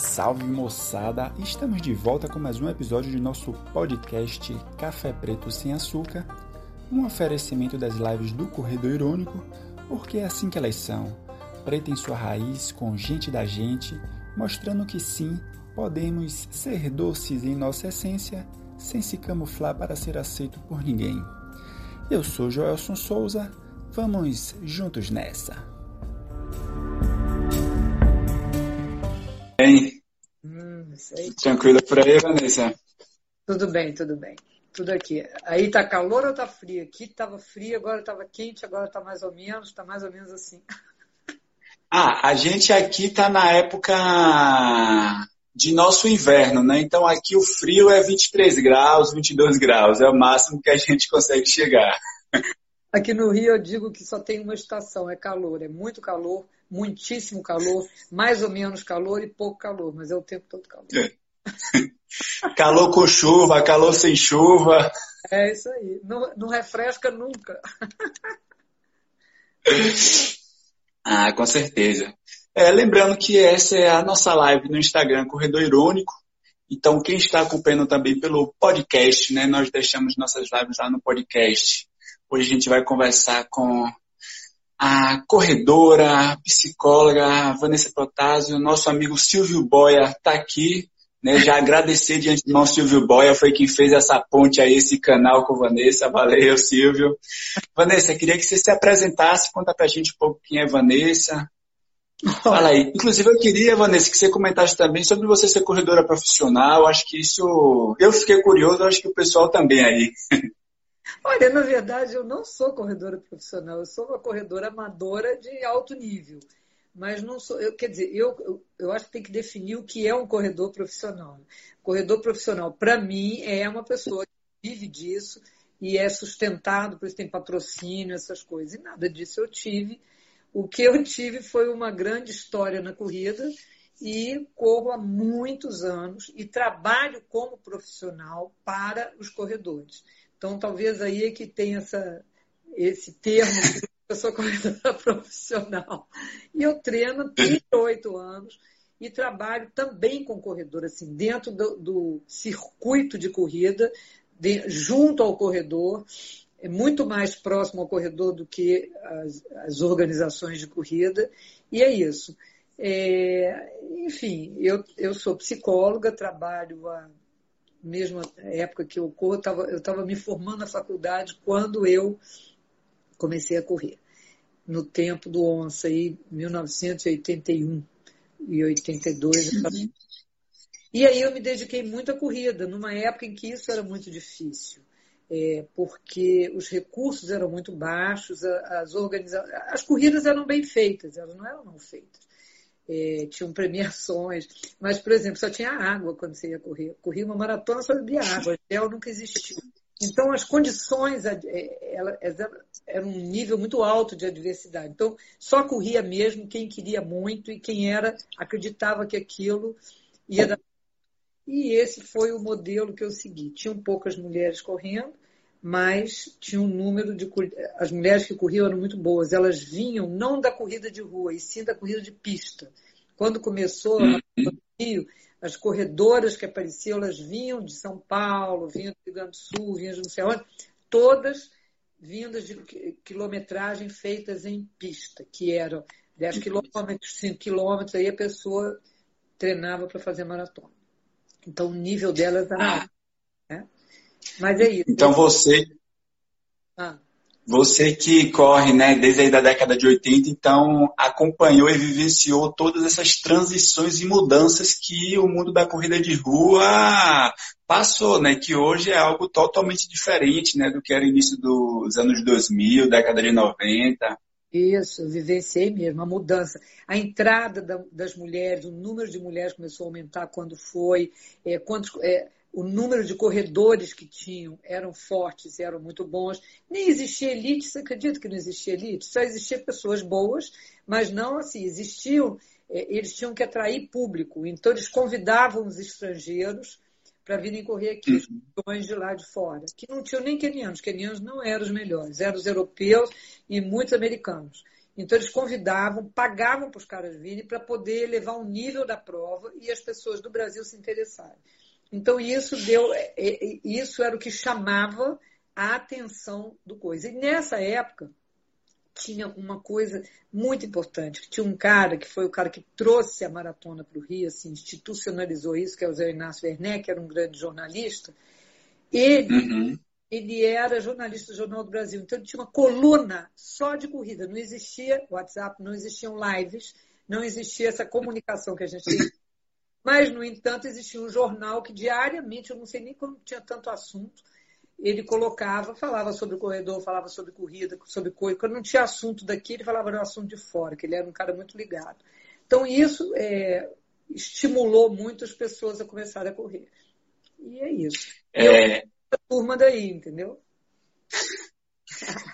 Salve moçada! Estamos de volta com mais um episódio de nosso podcast Café Preto Sem Açúcar, um oferecimento das lives do Corredor Irônico, porque é assim que elas são, preta em sua raiz, com gente da gente, mostrando que sim, podemos ser doces em nossa essência, sem se camuflar para ser aceito por ninguém. Eu sou Joelson Souza, vamos juntos nessa! Bem, hum, tranquilo por aí, Vanessa? Tudo bem, tudo bem. Tudo aqui. Aí tá calor ou tá frio? Aqui tava frio, agora tava quente, agora tá mais ou menos, tá mais ou menos assim. Ah, a gente aqui tá na época de nosso inverno, né? Então aqui o frio é 23 graus, 22 graus, é o máximo que a gente consegue chegar. Aqui no Rio eu digo que só tem uma estação, é calor, é muito calor, muitíssimo calor, mais ou menos calor e pouco calor, mas é o tempo todo calor. Calor com chuva, calor sem chuva. É isso aí. Não, não refresca nunca. ah, com certeza. É, lembrando que essa é a nossa live no Instagram, Corredor Irônico. Então, quem está acompanhando também pelo podcast, né? Nós deixamos nossas lives lá no podcast. Hoje a gente vai conversar com a corredora, a psicóloga Vanessa Protásio, nosso amigo Silvio Boia está aqui. Né, já agradecer de antemão Silvio Boia, foi quem fez essa ponte aí, esse canal com Vanessa. Valeu, Silvio. Vanessa, queria que você se apresentasse, conta pra gente um pouco quem é Vanessa. Fala aí. Inclusive, eu queria, Vanessa, que você comentasse também sobre você ser corredora profissional. Acho que isso. Eu fiquei curioso, acho que o pessoal também aí. Olha, na verdade, eu não sou corredora profissional, eu sou uma corredora amadora de alto nível. Mas não sou, eu, quer dizer, eu, eu, eu acho que tem que definir o que é um corredor profissional. Corredor profissional, para mim, é uma pessoa que vive disso e é sustentado, por isso tem patrocínio, essas coisas. E nada disso eu tive. O que eu tive foi uma grande história na corrida e corro há muitos anos e trabalho como profissional para os corredores. Então, talvez aí é que tem essa, esse termo, eu sou corredora profissional. E eu treino há 38 anos e trabalho também com corredor, assim, dentro do, do circuito de corrida, de, junto ao corredor, é muito mais próximo ao corredor do que as, as organizações de corrida, e é isso. É, enfim, eu, eu sou psicóloga, trabalho há mesma época que eu corro, eu estava me formando na faculdade quando eu comecei a correr. No tempo do onça, aí, 1981 e 82. Uhum. E aí eu me dediquei muito à corrida, numa época em que isso era muito difícil. É, porque os recursos eram muito baixos, as, organiza... as corridas eram bem feitas, elas não eram mal feitas é, tinham premiações, mas, por exemplo, só tinha água quando você ia correr. Corria uma maratona, só bebia água, gel nunca existiu. Então, as condições é, eram um nível muito alto de adversidade. Então, só corria mesmo quem queria muito e quem era acreditava que aquilo ia dar. E esse foi o modelo que eu segui. Tinham poucas mulheres correndo, mas tinha um número de. As mulheres que corriam eram muito boas. Elas vinham não da corrida de rua, e sim da corrida de pista. Quando começou no Rio, as corredoras que apareciam, elas vinham de São Paulo, vinham do Rio Grande do Sul, vinham de não sei onde, todas vindas de quilometragem feitas em pista, que eram 10 quilômetros, 5 quilômetros, aí a pessoa treinava para fazer maratona. Então o nível delas era. Ah. Mas é isso. Então você. Ah. Você que corre, né, desde a da década de 80, então acompanhou e vivenciou todas essas transições e mudanças que o mundo da corrida de rua passou, né, que hoje é algo totalmente diferente, né, do que era início dos anos 2000, década de 90. Isso, vivenciei mesmo a mudança. A entrada da, das mulheres, o número de mulheres começou a aumentar quando foi, é, quantos, é, o número de corredores que tinham eram fortes, eram muito bons. Nem existia elite, você acredita que não existia elite? Só existia pessoas boas, mas não assim, existiam, é, eles tinham que atrair público, então eles convidavam os estrangeiros para virem correr aqui, os campeões de lá de fora, que não tinham nem quenianos, quenianos não eram os melhores, eram os europeus e muitos americanos. Então, eles convidavam, pagavam para os caras virem para poder elevar o nível da prova e as pessoas do Brasil se interessarem. Então, isso deu, é, é, isso era o que chamava a atenção do coisa. E nessa época, tinha uma coisa muito importante, tinha um cara que foi o cara que trouxe a maratona para o Rio, assim, institucionalizou isso, que é o Zé Inácio Werneck, que era um grande jornalista. Ele, uhum. ele era jornalista do Jornal do Brasil, então ele tinha uma coluna só de corrida, não existia WhatsApp, não existiam lives, não existia essa comunicação que a gente tem. Mas, no entanto, existia um jornal que diariamente, eu não sei nem como tinha tanto assunto, ele colocava, falava sobre o corredor, falava sobre corrida, sobre coisa. Quando não tinha assunto daqui, ele falava do assunto de fora, que ele era um cara muito ligado. Então, isso é, estimulou muito as pessoas a começarem a correr. E é isso. É... Eu, a turma daí, entendeu?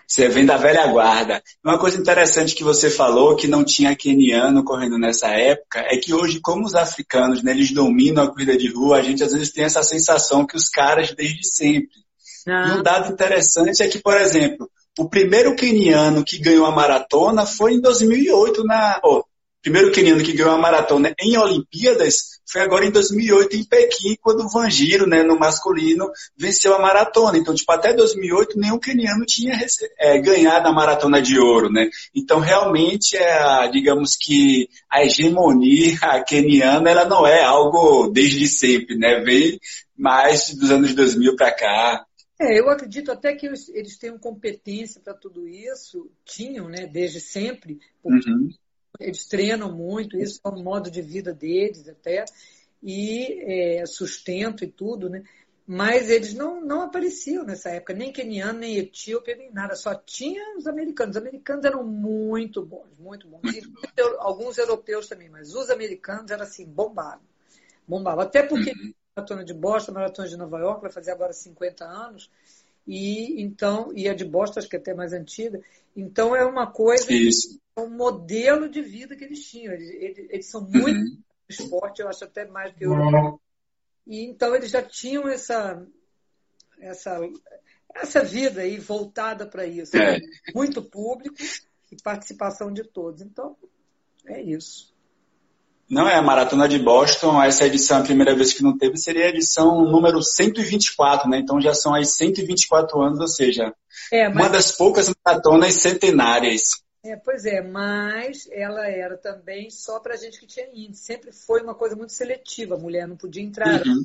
Você vem da velha guarda. Uma coisa interessante que você falou, que não tinha queniano correndo nessa época, é que hoje, como os africanos, né, eles dominam a corrida de rua, a gente às vezes tem essa sensação que os caras, desde sempre, ah. E um dado interessante é que, por exemplo, o primeiro queniano que ganhou a maratona foi em 2008 na. Oh, primeiro queniano que ganhou a maratona em Olimpíadas foi agora em 2008 em Pequim, quando o Vangiro, né, no masculino, venceu a maratona. Então, tipo, até 2008 nenhum queniano tinha é, ganhado a maratona de ouro, né? Então, realmente, é digamos que a hegemonia queniana, ela não é algo desde sempre, né? Vem mais dos anos 2000 para cá. É, eu acredito até que eles, tenham competência para tudo isso, tinham, né, desde sempre, uhum. Eles treinam muito, isso é um modo de vida deles até, e é, sustento e tudo, né? Mas eles não, não apareciam nessa época, nem queniano, nem etíope, nem nada, só tinha os americanos. Os americanos eram muito bons, muito bons. E alguns europeus também, mas os americanos eram assim, bombados. Bombavam. Até porque uhum maratona de Boston, maratona de Nova York, vai fazer agora 50 anos. E então, e a de Boston, acho que é até mais antiga. Então é uma coisa, Isso. é um modelo de vida que eles tinham. Eles, eles, eles são muito uhum. esporte, eu acho até mais do que eu. E então eles já tinham essa, essa, essa vida aí voltada para isso. É. Muito público e participação de todos. Então, é isso. Não é a Maratona de Boston, essa edição, a primeira vez que não teve, seria a edição número 124, né? Então já são aí 124 anos, ou seja, é, mas... uma das poucas maratonas centenárias. É, pois é, mas ela era também só para gente que tinha índice. Sempre foi uma coisa muito seletiva, a mulher não podia entrar. Uhum.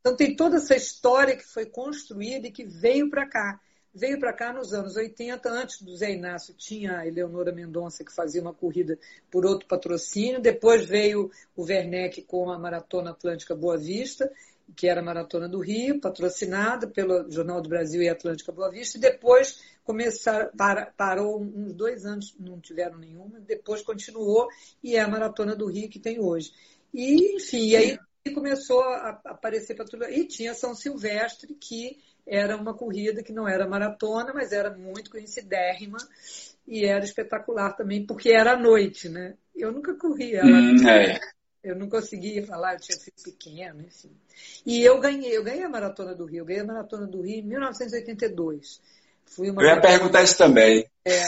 Então tem toda essa história que foi construída e que veio para cá veio para cá nos anos 80, antes do Zé Inácio tinha a Eleonora Mendonça que fazia uma corrida por outro patrocínio, depois veio o Werneck com a Maratona Atlântica Boa Vista, que era a Maratona do Rio, patrocinada pelo Jornal do Brasil e Atlântica Boa Vista, e depois começar, para, parou uns dois anos, não tiveram nenhuma, depois continuou, e é a Maratona do Rio que tem hoje. E, enfim, e aí começou a aparecer para tudo. E tinha São Silvestre, que era uma corrida que não era maratona, mas era muito conhecidérrima e era espetacular também, porque era à noite, né? Eu nunca corri ela. Hum, é. Eu não conseguia falar, eu tinha sido pequena, enfim. E eu ganhei, eu ganhei a Maratona do Rio, eu ganhei a Maratona do Rio em 1982. Fui uma eu ia perguntar isso também. É,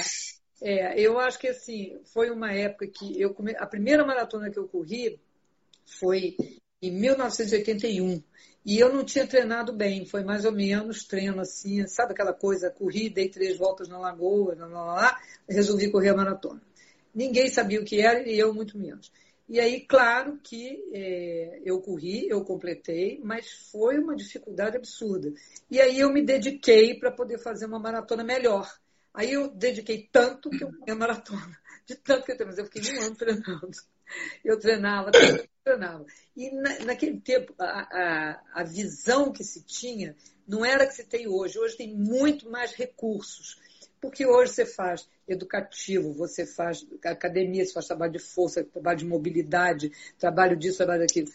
é, eu acho que assim, foi uma época que eu come... a primeira maratona que eu corri foi em 1981. E eu não tinha treinado bem, foi mais ou menos treino assim, sabe aquela coisa, corri, dei três voltas na lagoa, lá, lá, lá, resolvi correr a maratona. Ninguém sabia o que era e eu muito menos. E aí, claro que é, eu corri, eu completei, mas foi uma dificuldade absurda. E aí eu me dediquei para poder fazer uma maratona melhor. Aí eu dediquei tanto que eu ganhei a maratona. De tanto que eu, mas eu fiquei um ano treinando. Eu treinava, treinava. E na, naquele tempo, a, a, a visão que se tinha não era a que se tem hoje. Hoje tem muito mais recursos. Porque hoje você faz educativo, você faz academia, você faz trabalho de força, trabalho de mobilidade, trabalho disso, trabalho daquilo.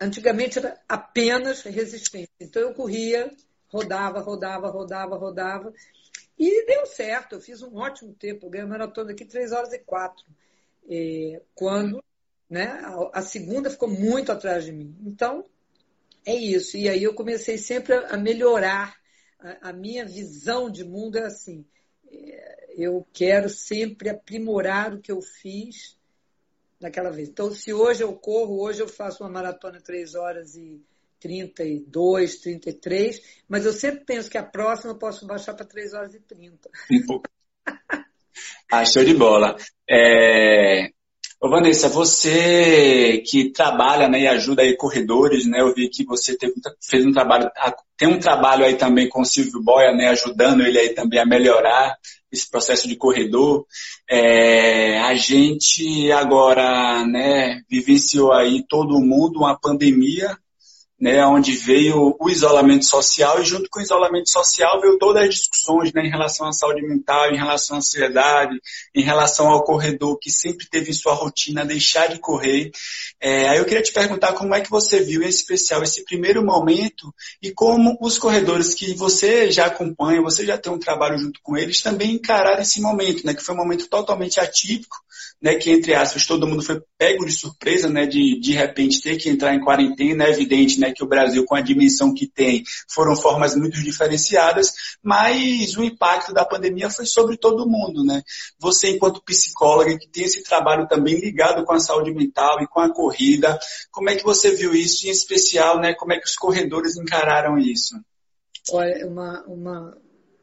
Antigamente era apenas resistência. Então eu corria, rodava, rodava, rodava, rodava. E deu certo, eu fiz um ótimo tempo. Eu ganhei a maratona aqui 3 horas e 4. É, quando né? A, segunda ficou muito atrás de mim. Então, é isso. E aí eu comecei sempre a melhorar. A, a minha visão de mundo é assim. É, eu quero sempre aprimorar o que eu fiz naquela vez. Então, se hoje eu corro, hoje eu faço uma maratona 3 horas e 32, 33, mas eu sempre penso que a próxima eu posso baixar para 3 horas e 30. Um pouco. ah, show de bola. É... Ô, Vanessa, você que trabalha né, e ajuda aí corredores, né? Eu vi que você teve, fez um trabalho, tem um trabalho aí também com o Silvio Boia, né? Ajudando ele aí também a melhorar esse processo de corredor. É, a gente agora, né, vivenciou aí todo mundo uma pandemia né, onde veio o isolamento social e junto com o isolamento social veio todas as discussões né, em relação à saúde mental, em relação à ansiedade, em relação ao corredor que sempre teve em sua rotina deixar de correr. É, aí eu queria te perguntar como é que você viu em especial esse primeiro momento e como os corredores que você já acompanha, você já tem um trabalho junto com eles, também encararam esse momento, né, que foi um momento totalmente atípico, né, que entre aspas todo mundo foi pego de surpresa, né, de de repente ter que entrar em quarentena, é evidente, né, que o Brasil com a dimensão que tem foram formas muito diferenciadas, mas o impacto da pandemia foi sobre todo mundo, né? Você enquanto psicóloga que tem esse trabalho também ligado com a saúde mental e com a corrida, como é que você viu isso em especial, né? Como é que os corredores encararam isso? Olha, uma, uma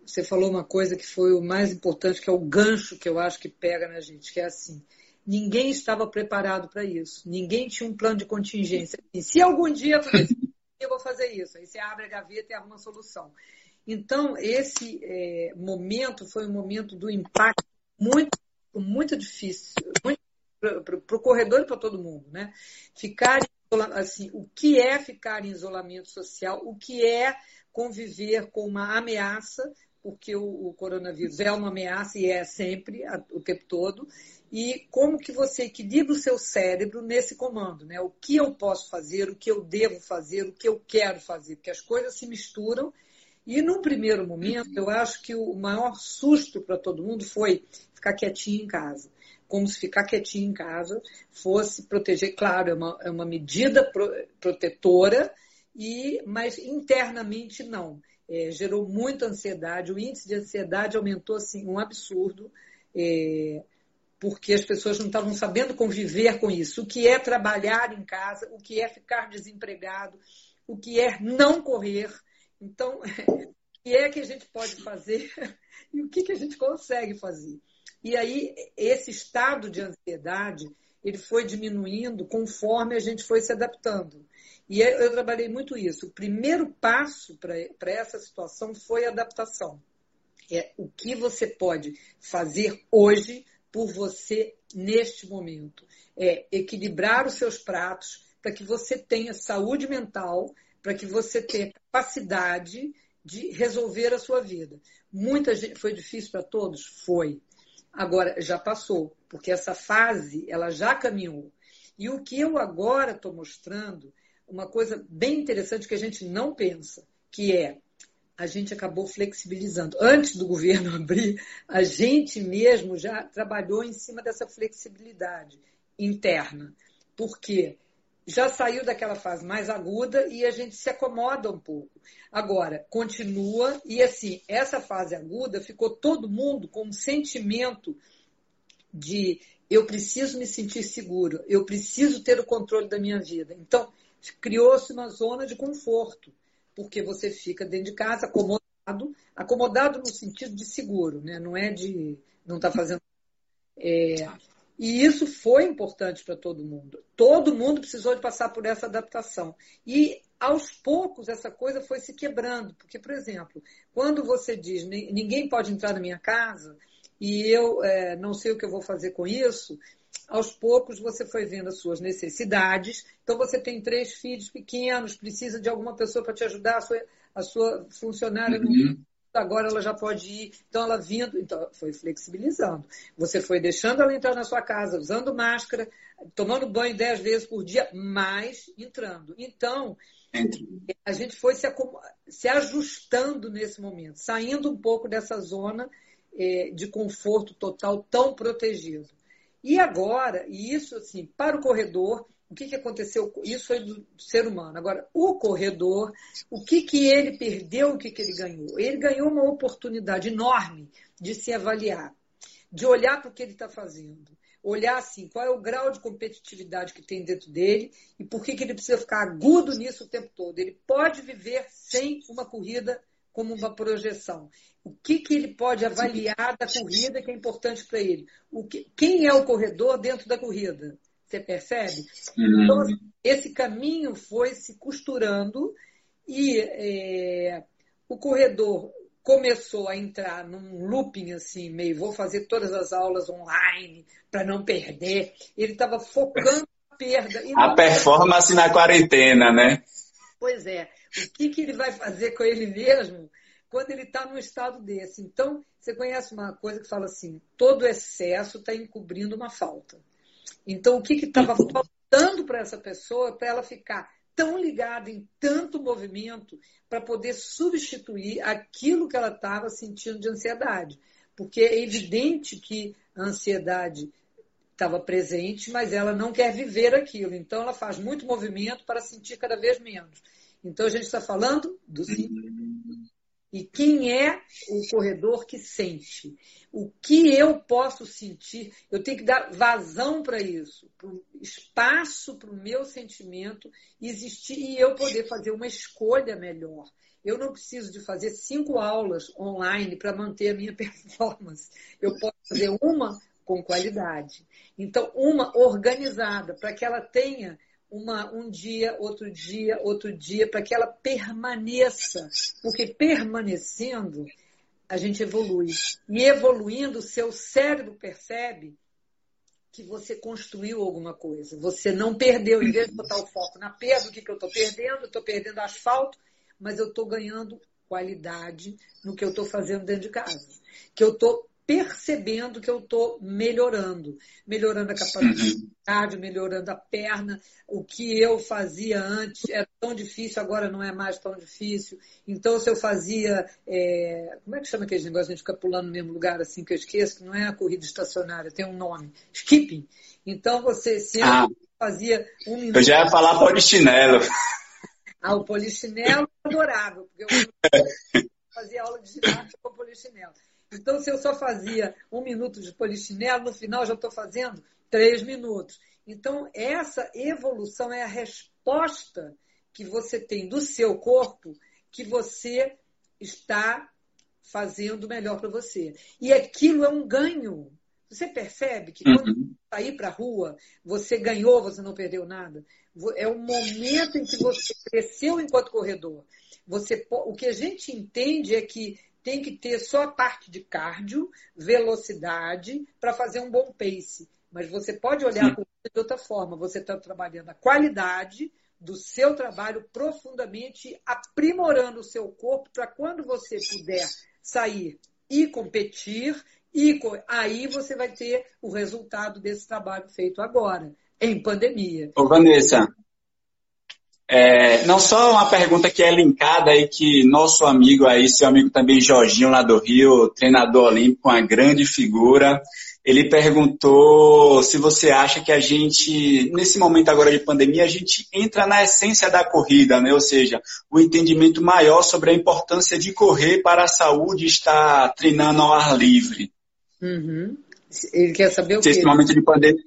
você falou uma coisa que foi o mais importante, que é o gancho que eu acho que pega na gente, que é assim. Ninguém estava preparado para isso. Ninguém tinha um plano de contingência. E se algum dia eu vou fazer isso, aí você abre a gaveta e arruma uma solução. Então, esse é, momento foi um momento do impacto muito, muito difícil, para o corredor e para todo mundo, né? Ficar assim, o que é ficar em isolamento social, o que é conviver com uma ameaça porque o, o, coronavírus é uma ameaça e é sempre, a, o tempo todo, e como que você equilibra o seu cérebro nesse comando, né? O que eu posso fazer, o que eu devo fazer, o que eu quero fazer, porque as coisas se misturam. E num primeiro momento, eu acho que o maior susto para todo mundo foi ficar quietinho em casa. Como se ficar quietinho em casa fosse proteger, claro, é uma, é uma medida pro, protetora, e mas internamente não é, gerou muita ansiedade, o índice de ansiedade aumentou assim, um absurdo, é, porque as pessoas não estavam sabendo conviver com isso. O que é trabalhar em casa, o que é ficar desempregado, o que é não correr. Então, o que é que a gente pode fazer e o que, que a gente consegue fazer? E aí, esse estado de ansiedade, ele foi diminuindo conforme a gente foi se adaptando. E eu trabalhei muito isso. O primeiro passo para essa situação foi adaptação. É o que você pode fazer hoje por você neste momento. É equilibrar os seus pratos para que você tenha saúde mental, para que você tenha capacidade de resolver a sua vida. Muita gente foi difícil para todos, foi. Agora já passou, porque essa fase ela já caminhou. E o que eu agora estou mostrando uma coisa bem interessante que a gente não pensa, que é a gente acabou flexibilizando. Antes do governo abrir, a gente mesmo já trabalhou em cima dessa flexibilidade interna. Porque já saiu daquela fase mais aguda e a gente se acomoda um pouco. Agora, continua, e assim, essa fase aguda ficou todo mundo com um sentimento de eu preciso me sentir seguro, eu preciso ter o controle da minha vida. Então, criou-se uma zona de conforto, porque você fica dentro de casa acomodado, acomodado no sentido de seguro, né? não é de não estar tá fazendo. É, e isso foi importante para todo mundo. Todo mundo precisou de passar por essa adaptação. E aos poucos essa coisa foi se quebrando, porque, por exemplo, quando você diz ninguém pode entrar na minha casa e eu é, não sei o que eu vou fazer com isso, aos poucos você foi vendo as suas necessidades. Então você tem três filhos pequenos, precisa de alguma pessoa para te ajudar, a sua, a sua funcionária uhum. agora ela já pode ir. Então ela vindo, então foi flexibilizando. Você foi deixando ela entrar na sua casa, usando máscara, tomando banho dez vezes por dia, mas entrando. Então a gente foi se, se ajustando nesse momento, saindo um pouco dessa zona eh, de conforto total tão protegido. E agora, e isso assim, para o corredor, o que, que aconteceu? Isso foi do ser humano. Agora, o corredor, o que, que ele perdeu, o que, que ele ganhou? Ele ganhou uma oportunidade enorme de se avaliar. de olhar para o que ele está fazendo. Olhar assim, qual é o grau de competitividade que tem dentro dele e por que, que ele precisa ficar agudo nisso o tempo todo. Ele pode viver sem uma corrida como uma projeção. O que, que ele pode avaliar da corrida que é importante para ele? O que, quem é o corredor dentro da corrida? Você percebe? Então, assim, esse caminho foi se costurando e é, o corredor começou a entrar num looping assim, meio vou fazer todas as aulas online para não perder. Ele estava focando na perda. a performance na quarentena, né? Pois é. O que, que ele vai fazer com ele mesmo quando ele está num estado desse? Então, você conhece uma coisa que fala assim: todo excesso está encobrindo uma falta. Então, o que estava faltando para essa pessoa para ela ficar tão ligada em tanto movimento para poder substituir aquilo que ela estava sentindo de ansiedade. Porque é evidente que a ansiedade estava presente, mas ela não quer viver aquilo. Então, ela faz muito movimento para sentir cada vez menos. Então, a gente está falando do e quem é o corredor que sente? O que eu posso sentir? Eu tenho que dar vazão para isso, espaço para o meu sentimento existir e eu poder fazer uma escolha melhor. Eu não preciso de fazer cinco aulas online para manter a minha performance. Eu posso fazer uma com qualidade. Então, uma organizada, para que ela tenha uma, um dia, outro dia, outro dia, para que ela permaneça. Porque permanecendo, a gente evolui. E evoluindo, o seu cérebro percebe que você construiu alguma coisa. Você não perdeu, em vez de botar o foco na perda, o que, que eu estou perdendo? Eu estou perdendo asfalto, mas eu estou ganhando qualidade no que eu estou fazendo dentro de casa. Que eu estou percebendo que eu estou melhorando, melhorando a capacidade, melhorando a perna. O que eu fazia antes era tão difícil, agora não é mais tão difícil. Então, se eu fazia. É... como é que chama aquele negócio a gente ficar pulando no mesmo lugar assim que eu esqueço? Que não é a corrida estacionária, tem um nome: skipping. Então, você sempre ah, fazia um minuto. Eu já ia falar polichinelo. Ah, o polichinelo é adorável, porque eu fazia aula de ginástica com polichinelo. Então, se eu só fazia um minuto de polichinelo, no final já estou fazendo três minutos. Então, essa evolução é a resposta que você tem do seu corpo que você está fazendo melhor para você. E aquilo é um ganho. Você percebe que quando uhum. sair para a rua, você ganhou, você não perdeu nada. É o momento em que você cresceu enquanto corredor. Você, o que a gente entende é que tem que ter só a parte de cardio, velocidade, para fazer um bom pace. Mas você pode olhar de outra forma. Você está trabalhando a qualidade do seu trabalho profundamente, aprimorando o seu corpo para quando você puder sair e competir, e aí você vai ter o resultado desse trabalho feito agora, em pandemia. Ô, Vanessa, é, não só uma pergunta que é linkada aí, que nosso amigo aí, seu amigo também Jorginho lá do Rio, treinador olímpico, uma grande figura, ele perguntou se você acha que a gente, nesse momento agora de pandemia, a gente entra na essência da corrida, né? Ou seja, o entendimento maior sobre a importância de correr para a saúde estar treinando ao ar livre. Uhum. Ele quer saber o se quê? Esse momento de pandemia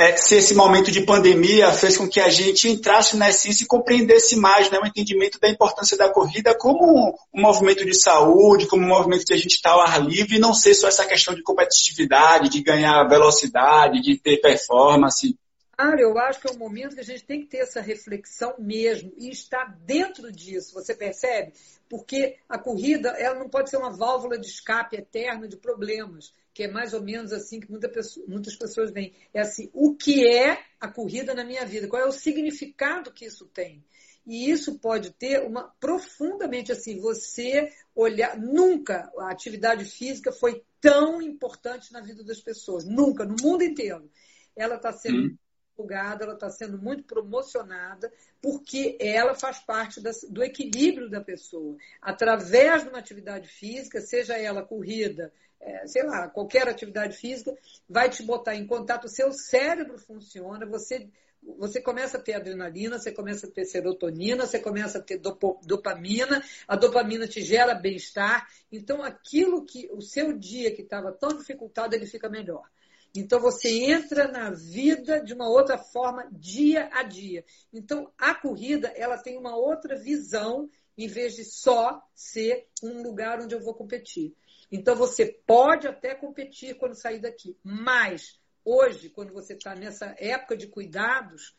é, se esse momento de pandemia fez com que a gente entrasse na essência e compreendesse mais né, o entendimento da importância da corrida como um, movimento de saúde, como um movimento de a gente estar ao ar livre e não ser só essa questão de competitividade, de ganhar velocidade, de ter performance. Claro, eu acho que é um momento que a gente tem que ter essa reflexão mesmo e estar dentro disso, você percebe? Porque a corrida ela não pode ser uma válvula de escape eterna de problemas que é mais ou menos assim que muita pessoa, muitas pessoas veem. É assim, o que é a corrida na minha vida? Qual é o significado que isso tem? E isso pode ter uma profundamente assim, você olhar, nunca a atividade física foi tão importante na vida das pessoas, nunca, no mundo inteiro. Ela está sendo hum. divulgada, ela está sendo muito promocionada, porque ela faz parte da, do equilíbrio da pessoa. Através de uma atividade física, seja ela corrida, é, sei lá, qualquer atividade física, vai te botar em contato, o seu cérebro funciona, você você começa a ter adrenalina, você começa a ter serotonina, você começa a ter dopamina, a dopamina te gera bem-estar. Então, aquilo que o seu dia que estava tão dificultado, ele fica melhor. Então, você entra na vida de uma outra forma, dia a dia. Então, a corrida, ela tem uma outra visão, em vez de só ser um lugar onde eu vou competir. Então, você pode até competir quando sair daqui, mas hoje, quando você está nessa época de cuidados,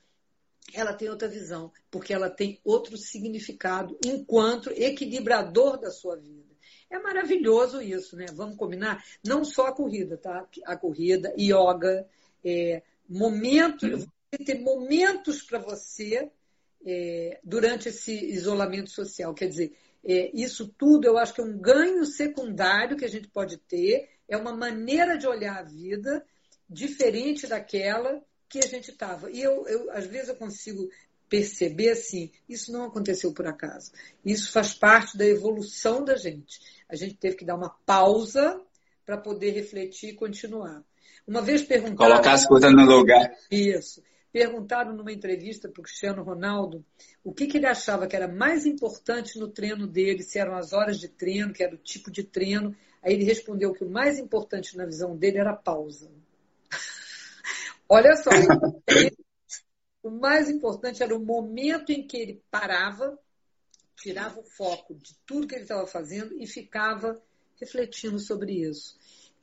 ela tem outra visão, porque ela tem outro significado enquanto equilibrador da sua vida. É maravilhoso isso, né? Vamos combinar? Não só a corrida, tá? A corrida, yoga, é, momentos, você ter momentos para você é, durante esse isolamento social. Quer dizer, isso tudo eu acho que é um ganho secundário que a gente pode ter, é uma maneira de olhar a vida diferente daquela que a gente estava. E eu, eu, às vezes, eu consigo perceber assim, isso não aconteceu por acaso. Isso faz parte da evolução da gente. A gente teve que dar uma pausa para poder refletir e continuar. Uma vez perguntaram. Colocar as coisas no lugar. Isso. Perguntaram numa entrevista para o Cristiano Ronaldo o que, que, ele achava que era mais importante no treino dele, se eram as horas de treino, que era o tipo de treino. Aí ele respondeu que o mais importante na visão dele era a pausa. Olha só, o mais importante era o momento em que ele parava, tirava o foco de tudo que ele estava fazendo e ficava refletindo sobre isso.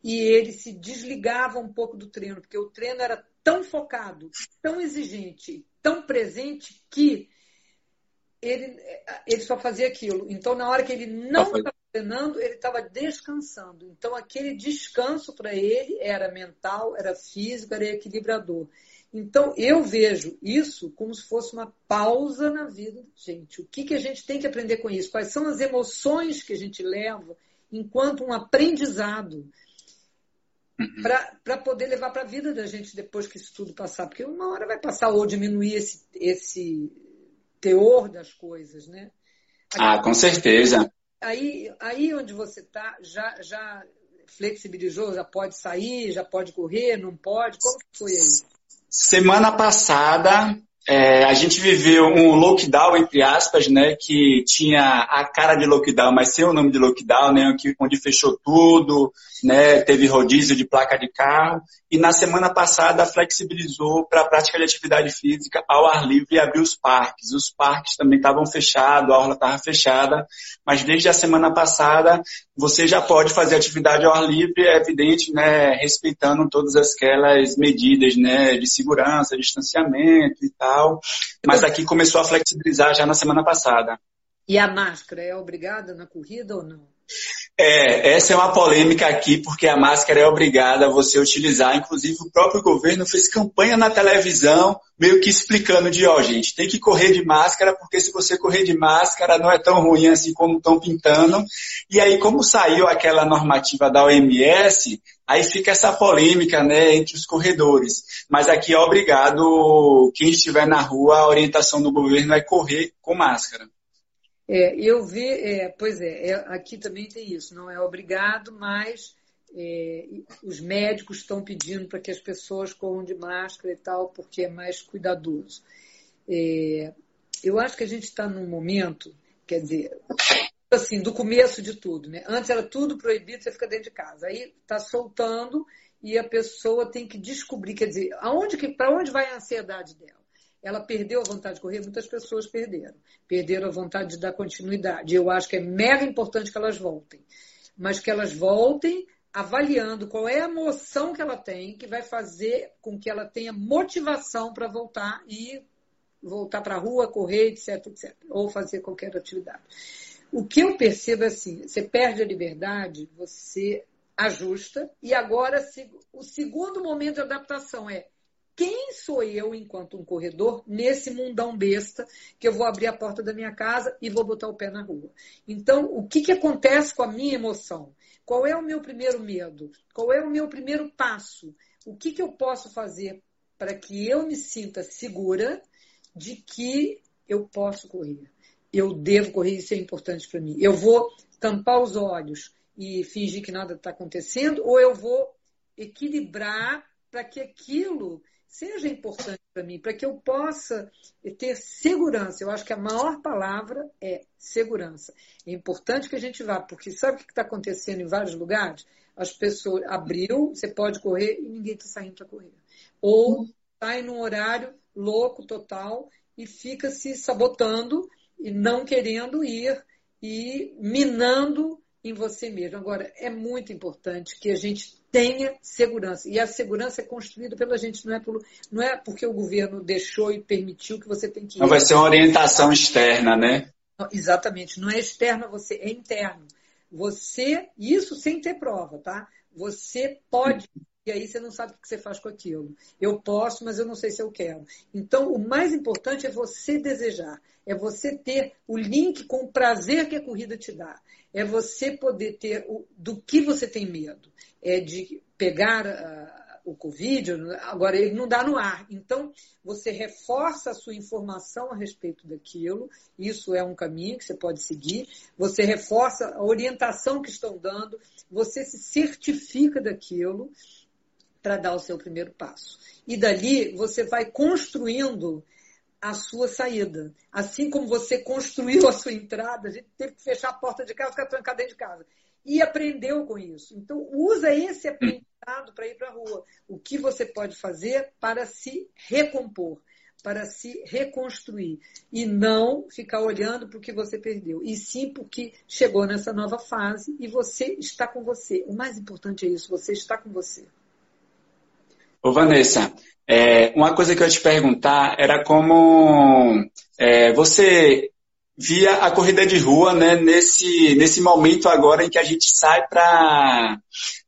E ele se desligava um pouco do treino, porque o treino era tão focado, tão exigente, tão presente que ele, ele só fazia aquilo. Então, na hora que ele não estava treinando, ele estava descansando. Então, aquele descanso para ele era mental, era físico, era equilibrador. Então, eu vejo isso como se fosse uma pausa na vida da gente. O que, que a gente tem que aprender com isso? Quais são as emoções que a gente leva enquanto um aprendizado uhum. para poder levar para a vida da gente depois que isso tudo passar? Porque uma hora vai passar ou diminuir esse, esse teor das coisas, né? Ah, com certeza aí, aí onde você está, já, já flexibilizou? Já pode sair? Já pode correr? Não pode? Como foi aí? Semana passada, é, a gente viveu um lockdown, entre aspas, né, que tinha a cara de lockdown, mas sem o nome de lockdown, né, onde fechou tudo, né, teve rodízio de placa de carro, e na semana passada flexibilizou para a prática de atividade física ao ar livre e abriu os parques. Os parques também estavam fechados, a orla estava fechada, mas desde a semana passada você já pode fazer atividade ao ar livre, é evidente, né, respeitando todas aquelas medidas, né, de segurança, distanciamento e tal. Mas aqui começou a flexibilizar já na semana passada. E a máscara é obrigada na corrida ou não? É, essa é uma polêmica aqui, porque a máscara é obrigada a você utilizar. Inclusive, o próprio governo fez campanha na televisão, meio que explicando de, ó, gente, tem que correr de máscara, porque se você correr de máscara não é tão ruim assim como estão pintando. E aí, como saiu aquela normativa da OMS, aí fica essa polêmica, né, entre os corredores. Mas aqui é obrigado, quem estiver na rua, a orientação do governo é correr com máscara. É, eu vi, é, pois é, é, aqui também tem isso, não é obrigado, mas é, os médicos estão pedindo para que as pessoas corram de máscara e tal, porque é mais cuidadoso. É, eu acho que a gente está num momento, quer dizer, assim, do começo de tudo, né? Antes era tudo proibido, você fica dentro de casa. Aí está soltando e a pessoa tem que descobrir, quer dizer, aonde que, para onde vai a ansiedade dela? Ela perdeu a vontade de correr, muitas pessoas perderam. Perderam a vontade de dar continuidade. Eu acho que é mega importante que elas voltem. Mas que elas voltem avaliando qual é a emoção que ela tem, que vai fazer com que ela tenha motivação para voltar e voltar para a rua, correr, etc, etc. Ou fazer qualquer atividade. O que eu percebo é assim, você perde a liberdade, você ajusta, e agora o segundo momento de adaptação é quem sou eu enquanto um corredor nesse mundão besta que eu vou abrir a porta da minha casa e vou botar o pé na rua. Então, o que, que acontece com a minha emoção? Qual é o meu primeiro medo? Qual é o meu primeiro passo? O que, que eu posso fazer para que eu me sinta segura de que eu posso correr. Eu devo correr, isso é importante para mim. Eu vou tampar os olhos e fingir que nada está acontecendo, ou eu vou equilibrar para que aquilo seja importante para mim, para que eu possa ter segurança. Eu acho que a maior palavra é segurança. É importante que a gente vá, porque sabe o que está acontecendo em vários lugares? As pessoas abriu, você pode correr e ninguém está saindo para correr. Ou sai num horário louco total e fica se sabotando e não querendo ir e minando em você mesmo. Agora, é muito importante que a gente tenha segurança. E a segurança é construída pela gente, não é, pelo, não é porque o governo deixou e permitiu que você tem que ir. Não vai ser uma orientação externa, né? Exatamente. Não é externo a você, é interno. Você, isso sem ter prova, tá? Você pode e aí você não sabe o que você faz com aquilo. Eu posso, mas eu não sei se eu quero. Então, o mais importante é você desejar, é você ter o link com o prazer que a corrida te dá, é você poder ter o, do que você tem medo, é de pegar uh, o Covid, agora ele não dá no ar. Então, você reforça a sua informação a respeito daquilo, isso é um caminho que você pode seguir, você reforça a orientação que estão dando, você se certifica daquilo para dar o seu primeiro passo. E dali você vai construindo a sua saída. Assim como você construiu a sua entrada, a gente teve que fechar a porta de casa, ficar trancado dentro de casa. E aprendeu com isso. Então, usa esse aprendizado para ir para a rua. O que você pode fazer para se recompor, para se reconstruir. E não ficar olhando para o que você perdeu. E sim porque chegou nessa nova fase e você está com você. O mais importante é isso, você está com você. Ô Vanessa, é, uma coisa que eu ia te perguntar era como é, você via a corrida de rua né, nesse, nesse momento agora em que a gente sai para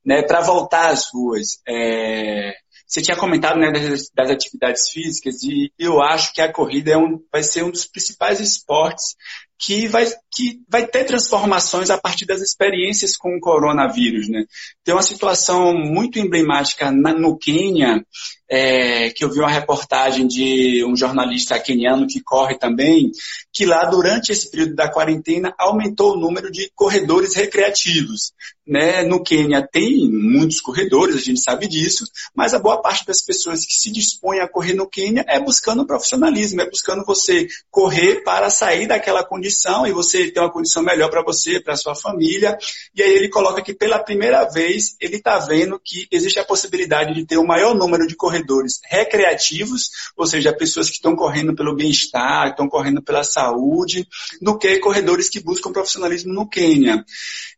né, voltar às ruas. É, você tinha comentado né, das, das, atividades físicas e eu acho que a corrida é um, vai ser um dos principais esportes que vai, que vai ter transformações a partir das experiências com o coronavírus. Né? Tem uma situação muito emblemática na, no Quênia, é, que eu vi uma reportagem de um jornalista queniano que corre também, que lá durante esse período da quarentena aumentou o número de corredores recreativos. Né? No Quênia tem muitos corredores, a gente sabe disso, mas a boa parte das pessoas que se dispõem a correr no Quênia é buscando profissionalismo, é buscando você correr para sair daquela condição e você ter uma condição melhor para você, para sua família. E aí ele coloca que pela primeira vez ele está vendo que existe a possibilidade de ter o um maior número de corredores corredores recreativos, ou seja, pessoas que estão correndo pelo bem-estar, estão correndo pela saúde, do que corredores que buscam profissionalismo no Quênia.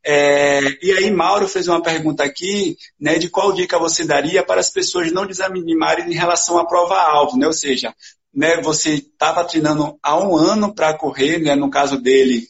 É, e aí Mauro fez uma pergunta aqui, né, de qual dica você daria para as pessoas não desanimarem em relação à prova-alvo, né, ou seja, né, você estava treinando há um ano para correr, né, no caso dele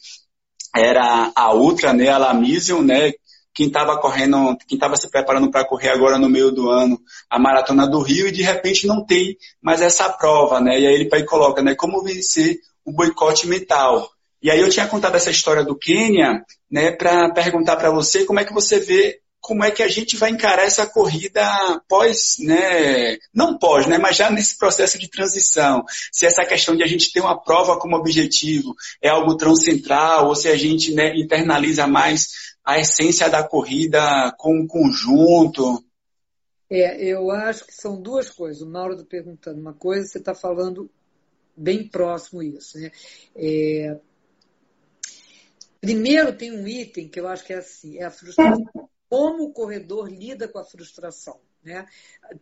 era a Ultra, né, a Lamisium, né, quem estava correndo, quem estava se preparando para correr agora no meio do ano a maratona do Rio e de repente não tem mais essa prova, né? E aí ele vai coloca, né? Como vencer o boicote mental. E aí eu tinha contado essa história do Quênia, né? Para perguntar para você como é que você vê como é que a gente vai encarar essa corrida pós, né, não pós, né, mas já nesse processo de transição. Se essa questão de a gente ter uma prova como objetivo é algo tão central, ou se a gente né, internaliza mais a essência da corrida com o conjunto? É, eu acho que são duas coisas. O Mauro está perguntando uma coisa, você está falando bem próximo isso. Né? É... Primeiro tem um item que eu acho que é assim, é a frustração. Como o corredor lida com a frustração. Né?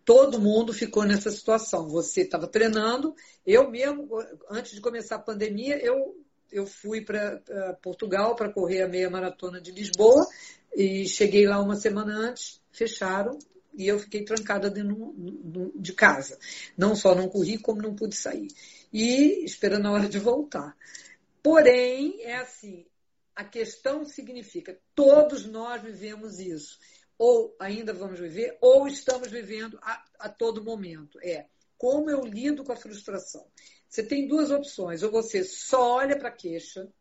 Todo mundo ficou nessa situação. Você estava treinando, eu mesmo, antes de começar a pandemia, eu eu fui para Portugal para correr a meia maratona de Lisboa e cheguei lá uma semana antes, fecharam e eu fiquei trancada dentro de casa. Não só não corri, como não pude sair. E esperando a hora de voltar. Porém, é assim, a questão significa, todos nós vivemos isso. Ou ainda vamos viver, ou estamos vivendo a, a todo momento. É como eu lido com a frustração. Você tem duas opções. Ou você só olha para a queixa,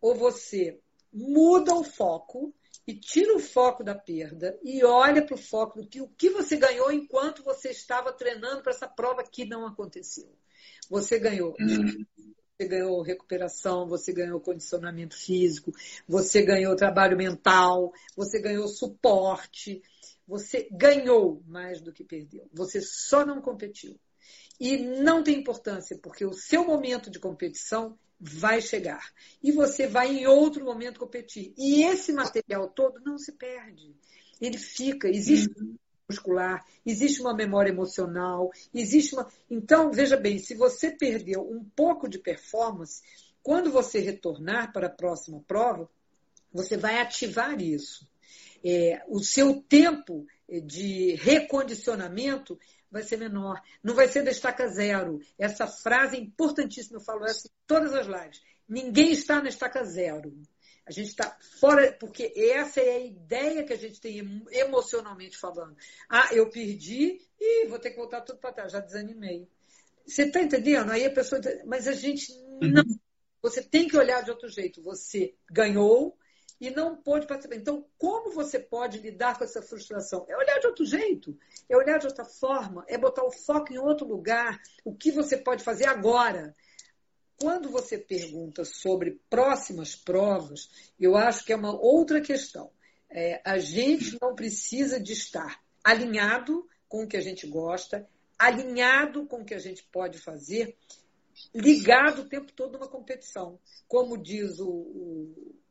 ou você muda o foco e tira o foco da perda e olha para o foco do que o que você ganhou enquanto você estava treinando para essa prova que não aconteceu. Você ganhou. Uhum. Você ganhou recuperação, você ganhou condicionamento físico, você ganhou trabalho mental, você ganhou suporte, você ganhou mais do que perdeu. Você só não competiu. E não tem importância, porque o seu momento de competição vai chegar. E você vai em outro momento competir. E esse material todo não se perde. Ele fica, existe uhum. Muscular, existe uma memória emocional, existe uma. Então, veja bem, se você perdeu um pouco de performance, quando você retornar para a próxima prova, você vai ativar isso. É, o seu tempo de recondicionamento vai ser menor. Não vai ser destaca zero. Essa frase é importantíssima, eu falo essa em todas as lives. Ninguém está na estaca zero. A gente está fora, porque essa é a ideia que a gente tem emocionalmente falando. Ah, eu perdi e vou ter que voltar tudo para trás, já desanimei. Você está entendendo? Aí a pessoa. Mas a gente não. Uhum. Você tem que olhar de outro jeito. Você ganhou, e não pôde participar. Então, como você pode lidar com essa frustração? É olhar de outro jeito, é olhar de outra forma, é botar o foco em outro lugar, o que você pode fazer agora. Quando você pergunta sobre próximas provas, eu acho que é uma outra questão. É, a gente não precisa de estar alinhado com o que a gente gosta, alinhado com o que a gente pode fazer, ligado o tempo todo numa competição. Como diz o, o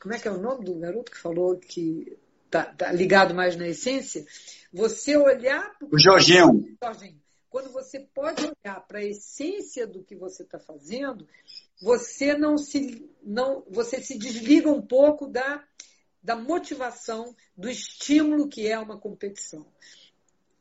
como é que é o nome do garoto que falou que está tá ligado mais na essência? Você olhar. O Jorginho. Jorginho. Quando você pode olhar para a essência do que você está fazendo, você não se, não, você se desliga um pouco da, da motivação, do estímulo que é uma competição.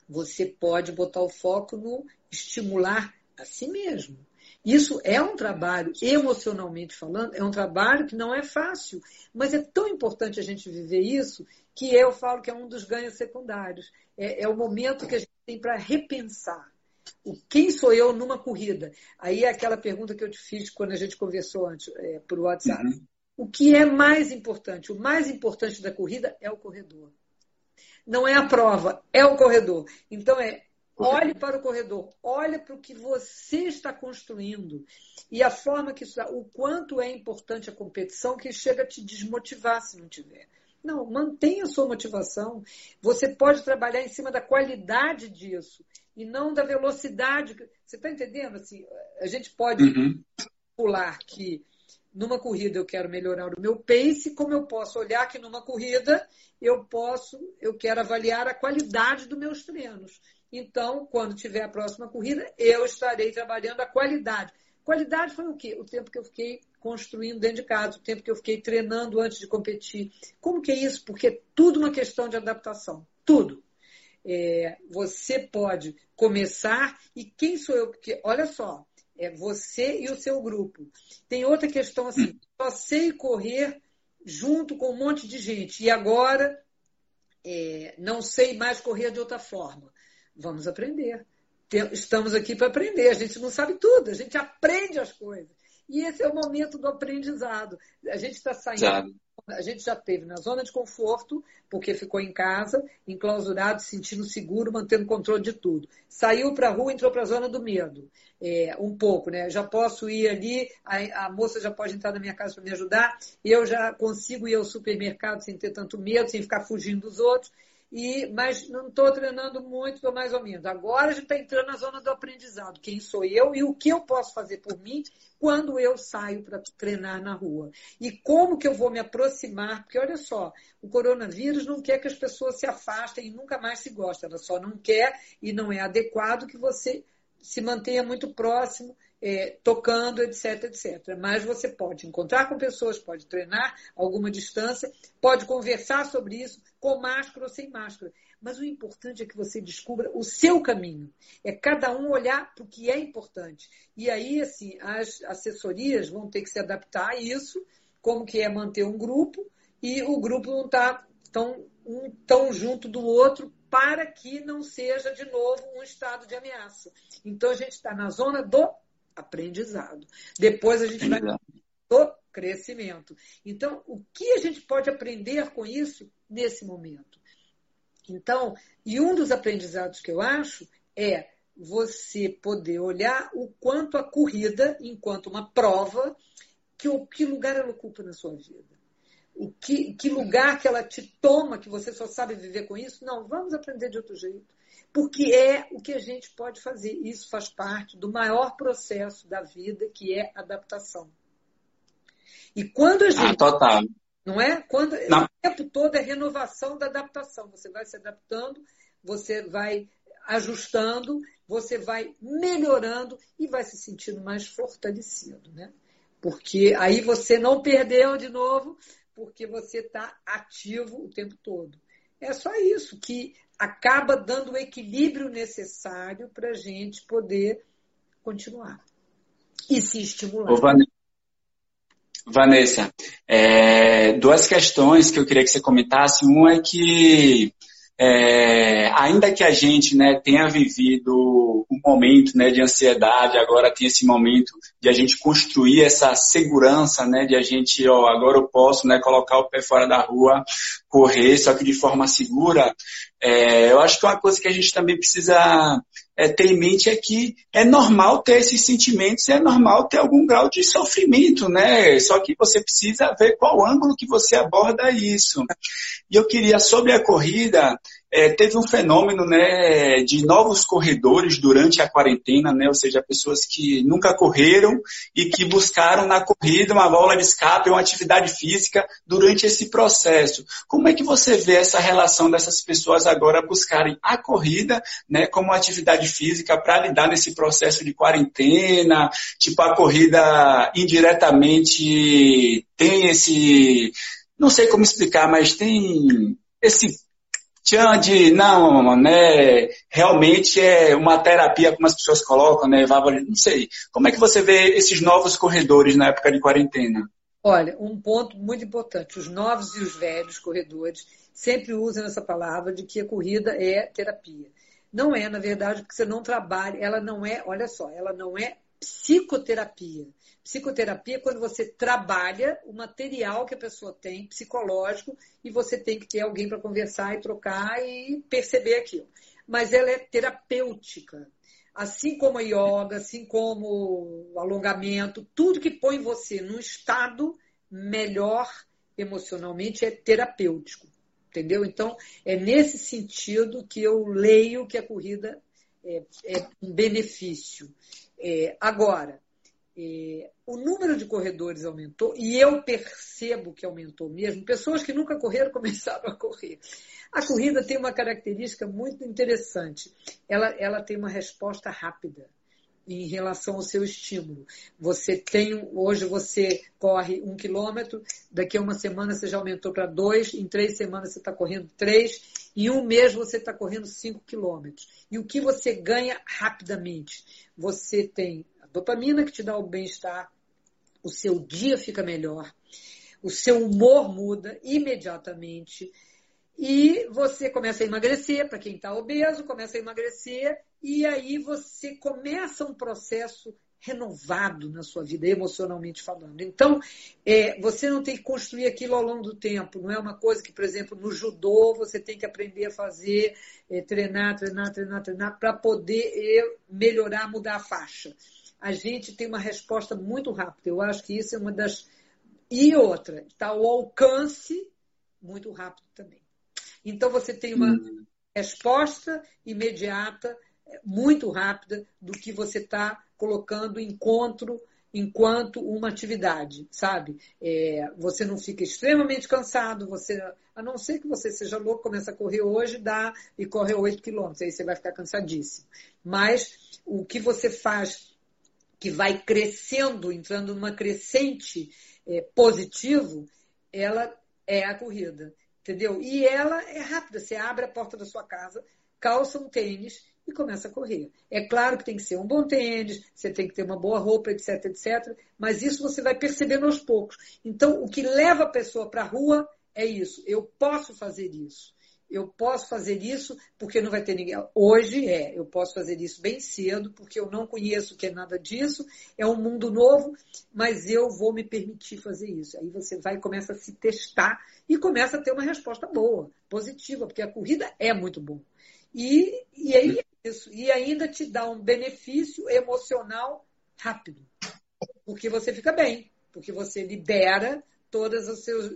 Você pode botar o foco no estimular a si mesmo. Isso é um trabalho, emocionalmente falando, é um trabalho que não é fácil, mas é tão importante a gente viver isso que eu falo que é um dos ganhos secundários. É, é o momento que a gente tem para repensar. O quem sou eu numa corrida? Aí é aquela pergunta que eu te fiz quando a gente conversou antes é, por WhatsApp. Uhum. O que é mais importante? O mais importante da corrida é o corredor. Não é a prova, é o corredor. Então é Olhe para o corredor, olhe para o que você está construindo e a forma que isso, o quanto é importante a competição que chega a te desmotivar se não tiver. Não, mantenha a sua motivação. Você pode trabalhar em cima da qualidade disso e não da velocidade. Você está entendendo? Assim, a gente pode uhum. pular que numa corrida eu quero melhorar o meu pace, como eu posso olhar que numa corrida eu posso, eu quero avaliar a qualidade dos meus treinos. Então, quando tiver a próxima corrida, eu estarei trabalhando a qualidade. Qualidade foi o quê? O tempo que eu fiquei construindo dentro de casa, o tempo que eu fiquei treinando antes de competir. Como que é isso? Porque é tudo uma questão de adaptação. Tudo. É, você pode começar e quem sou eu? Porque, olha só, é você e o seu grupo. Tem outra questão assim, só sei correr junto com um monte de gente e agora é, não sei mais correr de outra forma. Vamos aprender. Estamos aqui para aprender. A gente não sabe tudo, a gente aprende as coisas. E esse é o momento do aprendizado. A gente está saindo. A gente já teve na zona de conforto, porque ficou em casa, enclausurado, sentindo seguro, mantendo controle de tudo. Saiu para a rua, entrou para a zona do medo. É, um pouco, né? Já posso ir ali, a, a moça já pode entrar na minha casa para me ajudar, eu já consigo ir ao supermercado sem ter tanto medo, sem ficar fugindo dos outros e, mas não estou treinando muito, estou mais ou menos. Agora a gente está entrando na zona do aprendizado. Quem sou eu e o que eu posso fazer por mim quando eu saio para treinar na rua. E como que eu vou me aproximar? Porque olha só, o coronavírus não quer que as pessoas se afastem e nunca mais se gostem. Ela só não quer e não é adequado que você se mantenha muito próximo é, tocando, etc, etc. Mas você pode encontrar com pessoas, pode treinar alguma distância, pode conversar sobre isso, com máscara ou sem máscara. Mas o importante é que você descubra o seu caminho. É cada um olhar para o que é importante. E aí, assim, as assessorias vão ter que se adaptar a isso, como que é manter um grupo, e o grupo não está tão, um, tão junto do outro para que não seja, de novo, um estado de ameaça. Então, a gente está na zona do aprendizado. Depois a gente vai do Crescimento. Então, o que a gente pode aprender com isso nesse momento? Então, e um dos aprendizados que eu acho é você poder olhar o quanto a corrida, enquanto uma prova, que, que lugar ela ocupa na sua vida. O que, que lugar que ela te toma, que você só sabe viver com isso? Não, vamos aprender de outro jeito. Porque é o que a gente pode fazer. Isso faz parte do maior processo da vida, que é adaptação. E quando a ah, gente. Ah, total. Não é? Quando, não. O tempo todo é renovação da adaptação. Você vai se adaptando, você vai ajustando, você vai melhorando e vai se sentindo mais fortalecido, né? Porque aí você não perdeu de novo, porque você está ativo o tempo todo. É só isso que acaba dando o equilíbrio necessário para a gente poder continuar e se estimular. Vanessa, é, duas questões que eu queria que você comentasse. Uma é que é, ainda que a gente né, tenha vivido um momento né, de ansiedade, agora tem esse momento de a gente construir essa segurança, né, de a gente, ó, agora eu posso né, colocar o pé fora da rua, correr, só que de forma segura. É, eu acho que uma coisa que a gente também precisa é, ter em mente é que é normal ter esses sentimentos, é normal ter algum grau de sofrimento, né? Só que você precisa ver qual ângulo que você aborda isso. E eu queria, sobre a corrida, é, teve um fenômeno né, de novos corredores durante a quarentena, né, ou seja, pessoas que nunca correram e que buscaram na corrida uma bola de escape, uma atividade física durante esse processo. Como é que você vê essa relação dessas pessoas agora buscarem a corrida né, como atividade física para lidar nesse processo de quarentena? Tipo, a corrida indiretamente tem esse. Não sei como explicar, mas tem esse tchan de, não, né, realmente é uma terapia, como as pessoas colocam, né, não sei. Como é que você vê esses novos corredores na época de quarentena? Olha, um ponto muito importante, os novos e os velhos corredores sempre usam essa palavra de que a corrida é terapia. Não é, na verdade, porque você não trabalha, ela não é, olha só, ela não é psicoterapia. Psicoterapia é quando você trabalha o material que a pessoa tem, psicológico, e você tem que ter alguém para conversar e trocar e perceber aquilo. Mas ela é terapêutica. Assim como a yoga, assim como o alongamento, tudo que põe você num estado melhor emocionalmente é terapêutico. Entendeu? Então, é nesse sentido que eu leio que a corrida é, é um benefício. É, agora, é, o número de corredores aumentou e eu percebo que aumentou mesmo. Pessoas que nunca correram começaram a correr. A corrida tem uma característica muito interessante. Ela, ela tem uma resposta rápida em relação ao seu estímulo. Você tem, hoje você corre um quilômetro, daqui a uma semana você já aumentou para dois, em três semanas você está correndo três, em um mês você está correndo cinco quilômetros. E o que você ganha rapidamente? Você tem dopamina que te dá o bem-estar, o seu dia fica melhor, o seu humor muda imediatamente. E você começa a emagrecer, para quem está obeso, começa a emagrecer e aí você começa um processo renovado na sua vida, emocionalmente falando. Então, é, você não tem que construir aquilo ao longo do tempo. Não é uma coisa que, por exemplo, no judô você tem que aprender a fazer, é, treinar, treinar, treinar, treinar, para poder é, melhorar, mudar a faixa. A gente tem uma resposta muito rápida. Eu acho que isso é uma das. E outra, está o alcance muito rápido também. Então, você tem uma hum. resposta imediata muito rápida do que você está colocando encontro enquanto uma atividade, sabe? É, você não fica extremamente cansado, você, a não ser que você seja louco, começa a correr hoje, dá e corre 8 quilômetros, aí você vai ficar cansadíssimo. Mas o que você faz que vai crescendo, entrando numa crescente é, positivo, ela é a corrida, entendeu? E ela é rápida, você abre a porta da sua casa, calça um tênis e começa a correr. É claro que tem que ser um bom tênis, você tem que ter uma boa roupa, etc, etc, mas isso você vai percebendo aos poucos. Então, o que leva a pessoa para a rua é isso. Eu posso fazer isso. Eu posso fazer isso porque não vai ter ninguém. Hoje é, eu posso fazer isso bem cedo, porque eu não conheço que é nada disso, é um mundo novo, mas eu vou me permitir fazer isso. Aí você vai e começa a se testar e começa a ter uma resposta boa, positiva, porque a corrida é muito boa. E, e aí é isso. E ainda te dá um benefício emocional rápido, porque você fica bem, porque você libera todos os seus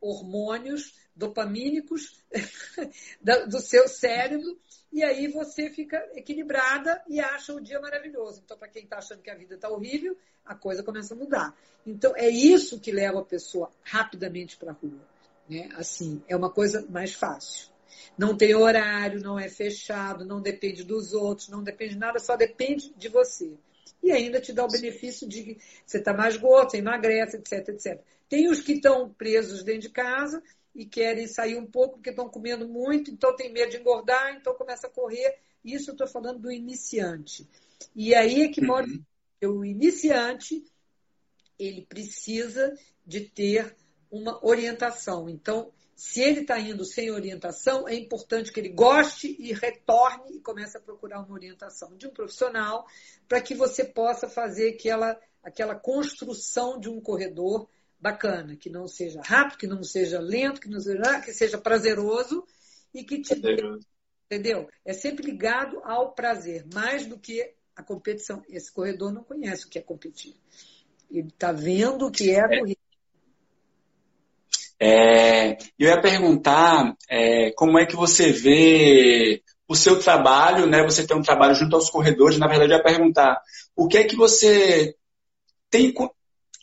hormônios dopamínicos do seu cérebro, e aí você fica equilibrada e acha o dia maravilhoso. Então, para quem está achando que a vida está horrível, a coisa começa a mudar. Então, é isso que leva a pessoa rapidamente para a rua. Né? Assim, é uma coisa mais fácil. Não tem horário, não é fechado, não depende dos outros, não depende de nada, só depende de você. E ainda te dá o benefício de que você está mais gordo, você emagrece, etc, etc. Tem os que estão presos dentro de casa e querem sair um pouco porque estão comendo muito, então tem medo de engordar, então começa a correr. Isso eu estou falando do iniciante. E aí é que mora uhum. o iniciante, ele precisa de ter uma orientação. Então, se ele está indo sem orientação, é importante que ele goste e retorne e comece a procurar uma orientação de um profissional para que você possa fazer aquela, aquela construção de um corredor bacana, que não seja rápido, que não seja lento, que não seja, que seja prazeroso e que te dê, entendeu? É sempre ligado ao prazer, mais do que a competição. Esse corredor não conhece o que é competir. Ele está vendo o que é a corrida. É, eu ia perguntar é, como é que você vê o seu trabalho, né? Você tem um trabalho junto aos corredores. Na verdade, eu ia perguntar o que é que você tem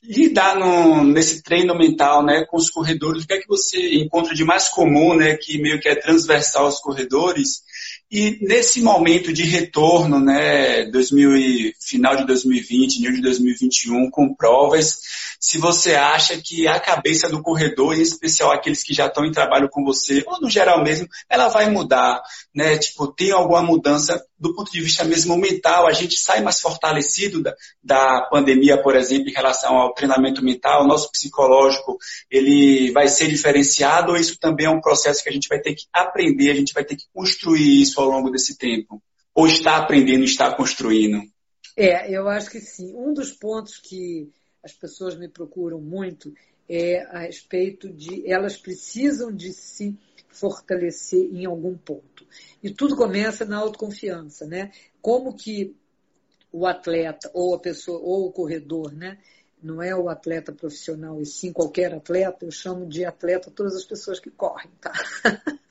lidar no, nesse treino mental, né, com os corredores, o que é que você encontra de mais comum, né, que meio que é transversal aos corredores, e nesse momento de retorno, né, 2000 e, final de 2020, início de 2021, com provas, se você acha que a cabeça do corredor, em especial aqueles que já estão em trabalho com você, ou no geral mesmo, ela vai mudar, né? Tipo, tem alguma mudança do ponto de vista mesmo mental, a gente sai mais fortalecido da, da pandemia, por exemplo, em relação ao treinamento mental, o nosso psicológico, ele vai ser diferenciado ou isso também é um processo que a gente vai ter que aprender, a gente vai ter que construir isso ao longo desse tempo? Ou está aprendendo, está construindo? É, eu acho que sim. Um dos pontos que as pessoas me procuram muito é a respeito de elas precisam de se fortalecer em algum ponto. E tudo começa na autoconfiança, né? Como que o atleta ou a pessoa ou o corredor, né? Não é o atleta profissional e sim qualquer atleta, eu chamo de atleta todas as pessoas que correm, tá?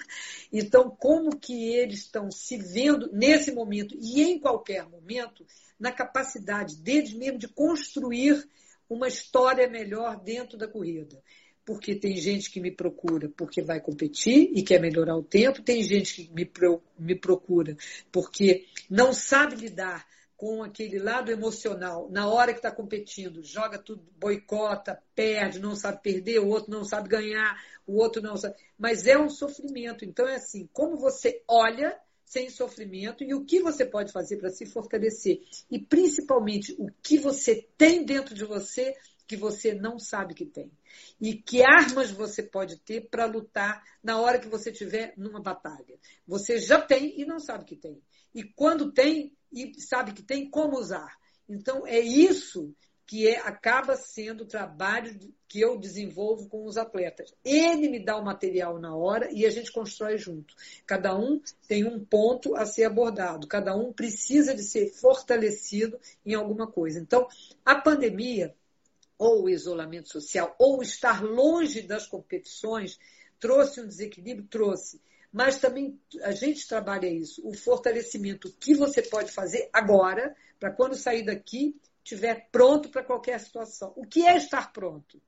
Então, como que eles estão se vendo nesse momento e em qualquer momento na capacidade deles mesmo de construir uma história melhor dentro da corrida. Porque tem gente que me procura porque vai competir e quer melhorar o tempo, tem gente que me, me procura porque não sabe lidar com aquele lado emocional na hora que está competindo, joga tudo, boicota, perde, não sabe perder, o outro não sabe ganhar, o outro não sabe. Mas é um sofrimento. Então é assim, como você olha sem sofrimento e o que você pode fazer para se fortalecer. E principalmente o que você tem dentro de você que você não sabe que tem. E que armas você pode ter para lutar na hora que você estiver numa batalha. Você já tem e não sabe que tem. E quando tem e sabe que tem, como usar. Então, é isso que é, acaba sendo o trabalho que eu desenvolvo com os atletas. Ele me dá o material na hora e a gente constrói junto. Cada um tem um ponto a ser abordado, cada um precisa de ser fortalecido em alguma coisa. Então, a pandemia, ou o isolamento social, ou estar longe das competições, trouxe um desequilíbrio? Trouxe. Mas também a gente trabalha isso, o fortalecimento que você pode fazer agora, para quando sair daqui, estiver pronto para qualquer situação. O que é estar pronto?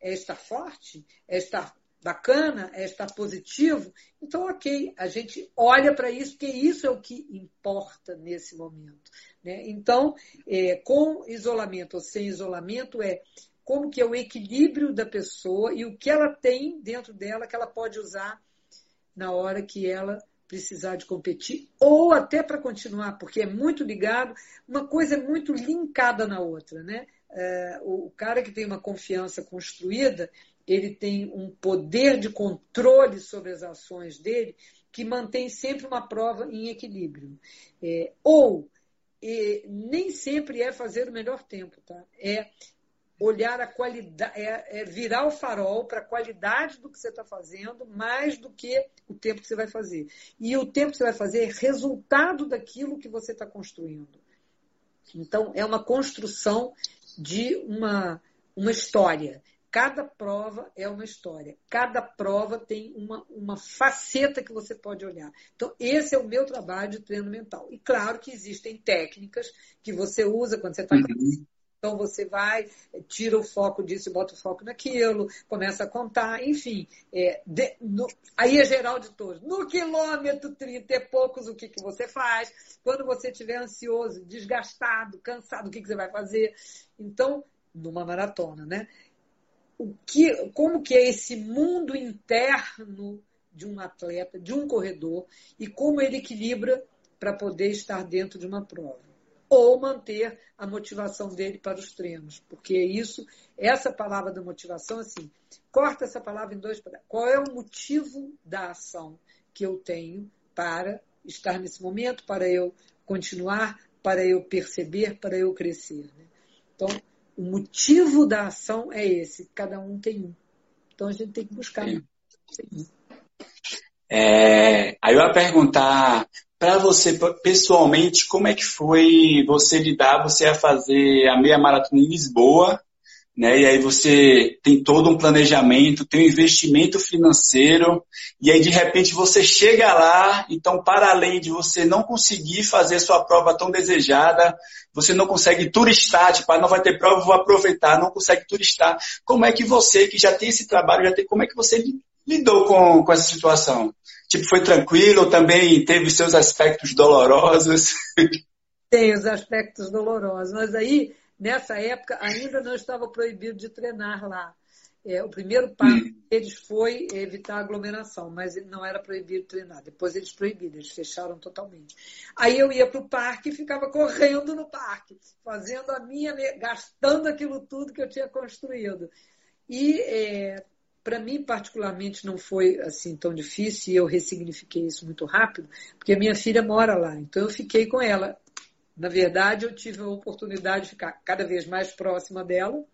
É estar forte? É estar bacana? É estar positivo? Então, ok, a gente olha para isso, porque isso é o que importa nesse momento. Né? Então, é, com isolamento ou sem isolamento, é como que é o equilíbrio da pessoa e o que ela tem dentro dela que ela pode usar na hora que ela precisar de competir, ou até para continuar, porque é muito ligado, uma coisa é muito linkada na outra, né? É, o cara que tem uma confiança construída, ele tem um poder de controle sobre as ações dele que mantém sempre uma prova em equilíbrio. É, ou é, nem sempre é fazer o melhor tempo, tá? É olhar a qualidade, é, é virar o farol para a qualidade do que você está fazendo, mais do que o tempo que você vai fazer. E o tempo que você vai fazer é resultado daquilo que você está construindo. Então, é uma construção de uma, uma história. Cada prova é uma história. Cada prova tem uma, uma faceta que você pode olhar. Então, esse é o meu trabalho de treino mental. E claro que existem técnicas que você usa quando você está uhum. Então você vai, tira o foco disso e bota o foco naquilo, começa a contar, enfim. É, de, no, aí é geral de todos. No quilômetro 30 e poucos, o que, que você faz? Quando você estiver ansioso, desgastado, cansado, o que, que você vai fazer? Então, numa maratona, né? O que, como que é esse mundo interno de um atleta, de um corredor, e como ele equilibra para poder estar dentro de uma prova ou manter a motivação dele para os treinos, porque é isso, essa palavra da motivação, assim, corta essa palavra em dois. Qual é o motivo da ação que eu tenho para estar nesse momento, para eu continuar, para eu perceber, para eu crescer? Né? Então, o motivo da ação é esse, cada um tem um. Então a gente tem que buscar. É, aí eu ia perguntar para você, pessoalmente, como é que foi você lidar, você a fazer a meia maratona em Lisboa, né? E aí você tem todo um planejamento, tem um investimento financeiro, e aí de repente você chega lá, então para além de você não conseguir fazer sua prova tão desejada, você não consegue turistar, tipo, ah, não vai ter prova, vou aproveitar, não consegue turistar. Como é que você, que já tem esse trabalho, já tem, como é que você lidou com, com essa situação? Tipo, foi tranquilo ou também teve seus aspectos dolorosos? Tem os aspectos dolorosos, mas aí, nessa época, ainda não estava proibido de treinar lá. É, o primeiro passo deles foi evitar aglomeração, mas não era proibido treinar. Depois eles proibiram, eles fecharam totalmente. Aí eu ia para o parque e ficava correndo no parque, fazendo a minha, gastando aquilo tudo que eu tinha construído. E é, para mim, particularmente, não foi assim tão difícil e eu ressignifiquei isso muito rápido, porque a minha filha mora lá, então eu fiquei com ela. Na verdade, eu tive a oportunidade de ficar cada vez mais próxima dela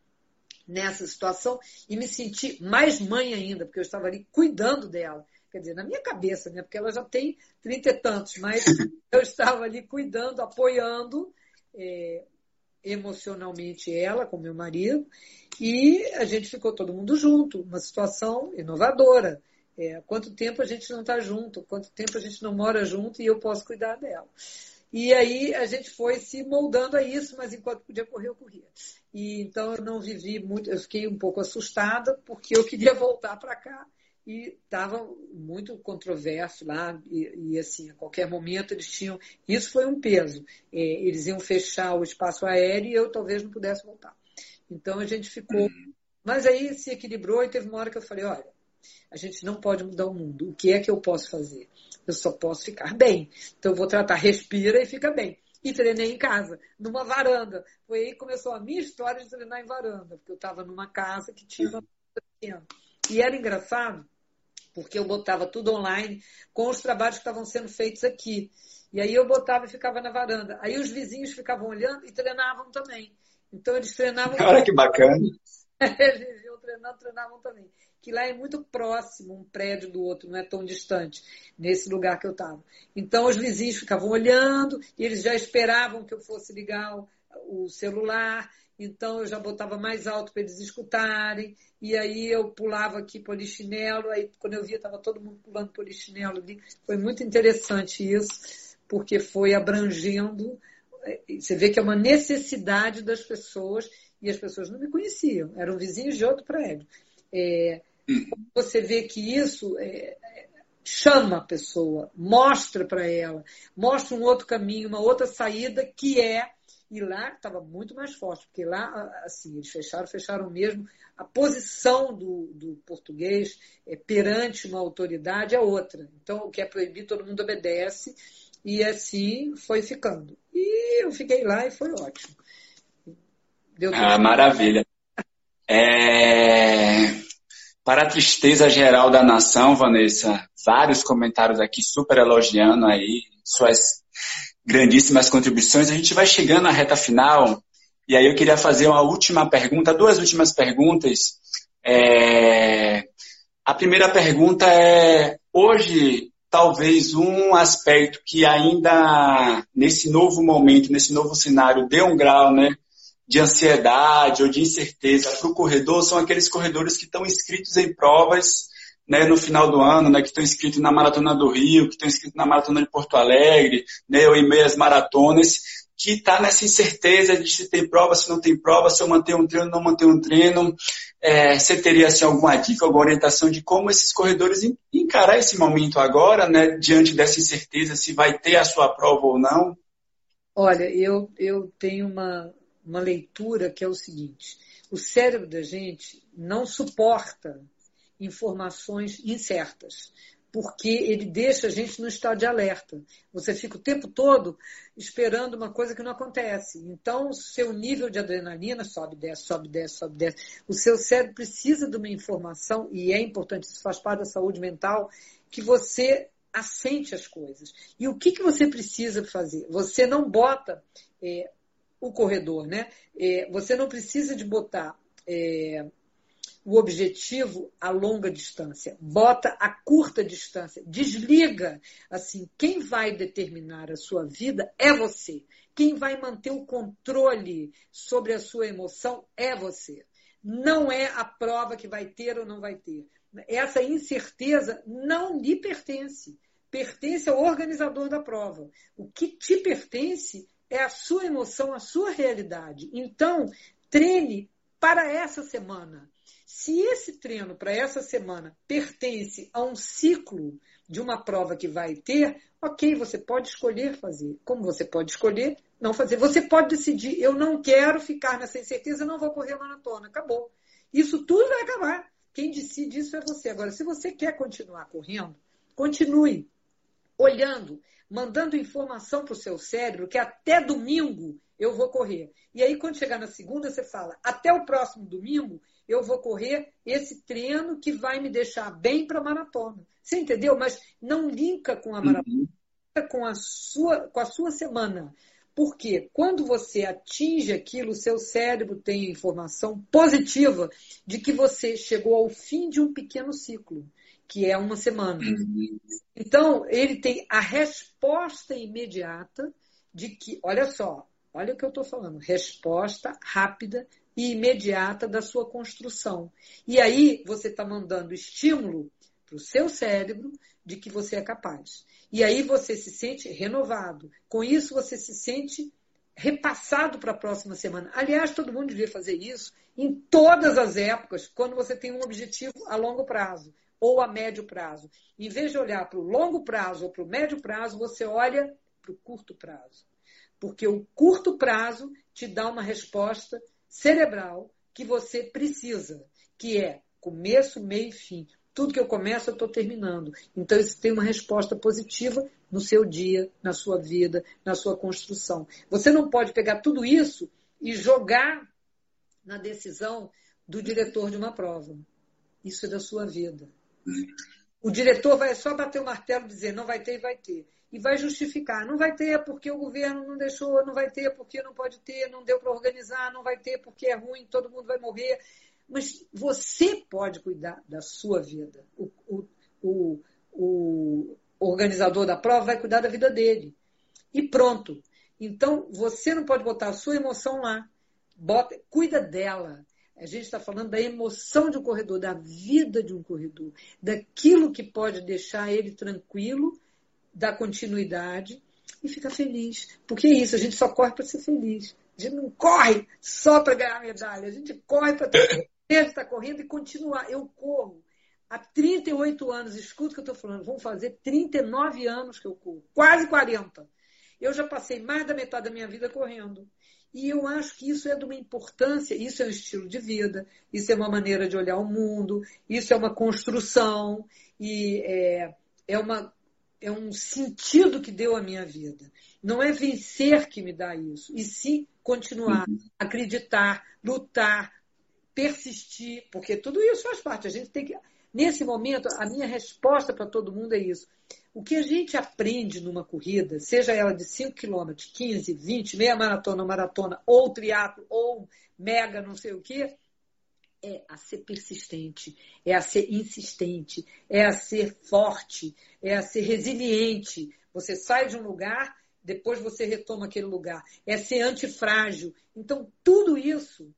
nessa situação e me senti mais mãe ainda, porque eu estava ali cuidando dela. Quer dizer, na minha cabeça, né? Porque ela já tem trinta e tantos, mas eu estava ali cuidando, apoiando, é, emocionalmente ela com meu marido e a gente ficou todo mundo junto, uma situação inovadora. É, quanto tempo a gente não está junto, quanto tempo a gente não mora junto e eu posso cuidar dela. E aí a gente foi se moldando a isso, mas enquanto podia correr, eu corria. E então eu não vivi muito, eu fiquei um pouco assustada porque eu queria voltar para cá e estava muito controverso lá e, e, assim a qualquer momento eles tinham isso foi um peso. É, eles iam fechar o espaço aéreo e eu talvez não pudesse voltar. Então a gente ficou mas aí se equilibrou e teve uma hora que eu falei olha a gente não pode mudar o mundo. O que é que eu posso fazer? Eu só posso ficar bem. Então eu vou tratar respira e fica bem. E treinei em casa, numa varanda. Foi aí que começou a minha história de treinar em varanda, porque eu estava numa casa que tinha uma pequena. E era engraçado, porque eu botava tudo online com os trabalhos que estavam sendo feitos aqui. E aí eu botava e ficava na varanda. Aí os vizinhos ficavam olhando e treinavam também. Então eles treinavam. Olha que bacana! eles viviam treinando, treinavam também. Que lá é muito próximo um prédio do outro, não é tão distante, nesse lugar que eu estava. Então os vizinhos ficavam olhando e eles já esperavam que eu fosse ligar o celular então eu já botava mais alto para eles escutarem, e aí eu pulava aqui polichinelo, aí quando eu via estava todo mundo pulando polichinelo ali. Foi muito interessante isso, porque foi abrangendo. Eh, você vê que é uma necessidade das pessoas, e as pessoas não me conheciam, eram vizinhos de outro prédio. É, você vê que isso é, chama a pessoa, mostra para ela, mostra um outro caminho, uma outra saída que é e lá estava muito mais forte, porque lá, assim, eles fecharam, fecharam mesmo. A posição do, do português é, perante uma autoridade é outra. Então, o que é proibido, todo mundo obedece. E assim foi ficando. E eu fiquei lá e foi ótimo. Deu ah, maravilha. É... Para a tristeza geral da nação, Vanessa, vários comentários aqui super elogiando aí suas grandíssimas contribuições. A gente vai chegando à reta final e aí eu queria fazer uma última pergunta, duas últimas perguntas. É... A primeira pergunta é: hoje, talvez um aspecto que ainda nesse novo momento, nesse novo cenário, dê um grau, né? de ansiedade ou de incerteza para o corredor são aqueles corredores que estão inscritos em provas né, no final do ano, né, que estão inscritos na Maratona do Rio, que estão inscritos na Maratona de Porto Alegre, né, ou em meias maratonas, que está nessa incerteza de se tem prova, se não tem prova, se eu manter um treino, não manter um treino. É, você teria assim, alguma dica, alguma orientação de como esses corredores encarar esse momento agora, né, diante dessa incerteza, se vai ter a sua prova ou não? Olha, eu, eu tenho uma, uma leitura que é o seguinte: o cérebro da gente não suporta informações incertas, porque ele deixa a gente no estado de alerta. Você fica o tempo todo esperando uma coisa que não acontece. Então, seu nível de adrenalina sobe, desce, sobe, desce, sobe, desce. O seu cérebro precisa de uma informação, e é importante, isso faz parte da saúde mental, que você assente as coisas. E o que, que você precisa fazer? Você não bota é, o corredor, né? É, você não precisa de botar é, o objetivo a longa distância, bota a curta distância, desliga. Assim, quem vai determinar a sua vida é você. Quem vai manter o controle sobre a sua emoção é você. Não é a prova que vai ter ou não vai ter. Essa incerteza não lhe pertence. Pertence ao organizador da prova. O que te pertence é a sua emoção, a sua realidade. Então, treine para essa semana. Se esse treino para essa semana pertence a um ciclo de uma prova que vai ter, ok, você pode escolher fazer. Como você pode escolher não fazer? Você pode decidir, eu não quero ficar nessa incerteza, não vou correr maratona. Acabou. Isso tudo vai acabar. Quem decide isso é você. Agora, se você quer continuar correndo, continue olhando mandando informação para o seu cérebro que até domingo eu vou correr. E aí, quando chegar na segunda, você fala: até o próximo domingo eu vou correr esse treino que vai me deixar bem para a maratona. Você entendeu? Mas não linka com a maratona, uhum. com a sua, com a sua semana. Porque quando você atinge aquilo, o seu cérebro tem a informação positiva de que você chegou ao fim de um pequeno ciclo que é uma semana. Uhum. Então, ele tem a resposta imediata de que, olha só, olha o que eu estou falando, resposta rápida e imediata da sua construção. E aí você está mandando estímulo para o seu cérebro de que você é capaz. E aí você se sente renovado. Com isso, você se sente repassado para a próxima semana. Aliás, todo mundo devia fazer isso em todas as épocas, quando você tem um objetivo a longo prazo ou a médio prazo. Em vez de olhar para o longo prazo ou para o médio prazo, você olha para o curto prazo. Porque o curto prazo te dá uma resposta cerebral que você precisa, que é começo, meio e fim. Tudo que eu começo, eu estou terminando. Então, isso tem uma resposta positiva no seu dia, na sua vida, na sua construção. Você não pode pegar tudo isso e jogar na decisão do diretor de uma prova. Isso é da sua vida. O diretor vai só bater o martelo e dizer não vai ter e vai ter. E vai justificar. Não vai ter porque o governo não deixou, não vai ter porque não pode ter, não deu para organizar, não vai ter porque é ruim, todo mundo vai morrer. Mas você pode cuidar da sua vida. O, o, o, o organizador da prova vai cuidar da vida dele. E pronto. Então, você não pode botar a sua emoção lá. Bota, cuida dela. A gente está falando da emoção de um corredor, da vida de um corredor, daquilo que pode deixar ele tranquilo, da continuidade e ficar feliz. Porque é isso, a gente só corre para ser feliz. A gente não corre só para ganhar medalha, a gente corre para ter estar correndo e continuar. Eu corro há 38 anos, escuta o que eu estou falando, vão fazer 39 anos que eu corro, quase 40. Eu já passei mais da metade da minha vida correndo. E eu acho que isso é de uma importância, isso é um estilo de vida, isso é uma maneira de olhar o mundo, isso é uma construção e é, é, uma, é um sentido que deu à minha vida. Não é vencer que me dá isso, e sim continuar, uhum. acreditar, lutar, persistir, porque tudo isso faz parte. A gente tem que. Nesse momento, a minha resposta para todo mundo é isso. O que a gente aprende numa corrida, seja ela de 5 km, 15, 20, meia maratona, maratona, ou triatlo, ou mega, não sei o quê, é a ser persistente, é a ser insistente, é a ser forte, é a ser resiliente. Você sai de um lugar, depois você retoma aquele lugar. É ser antifrágil. Então, tudo isso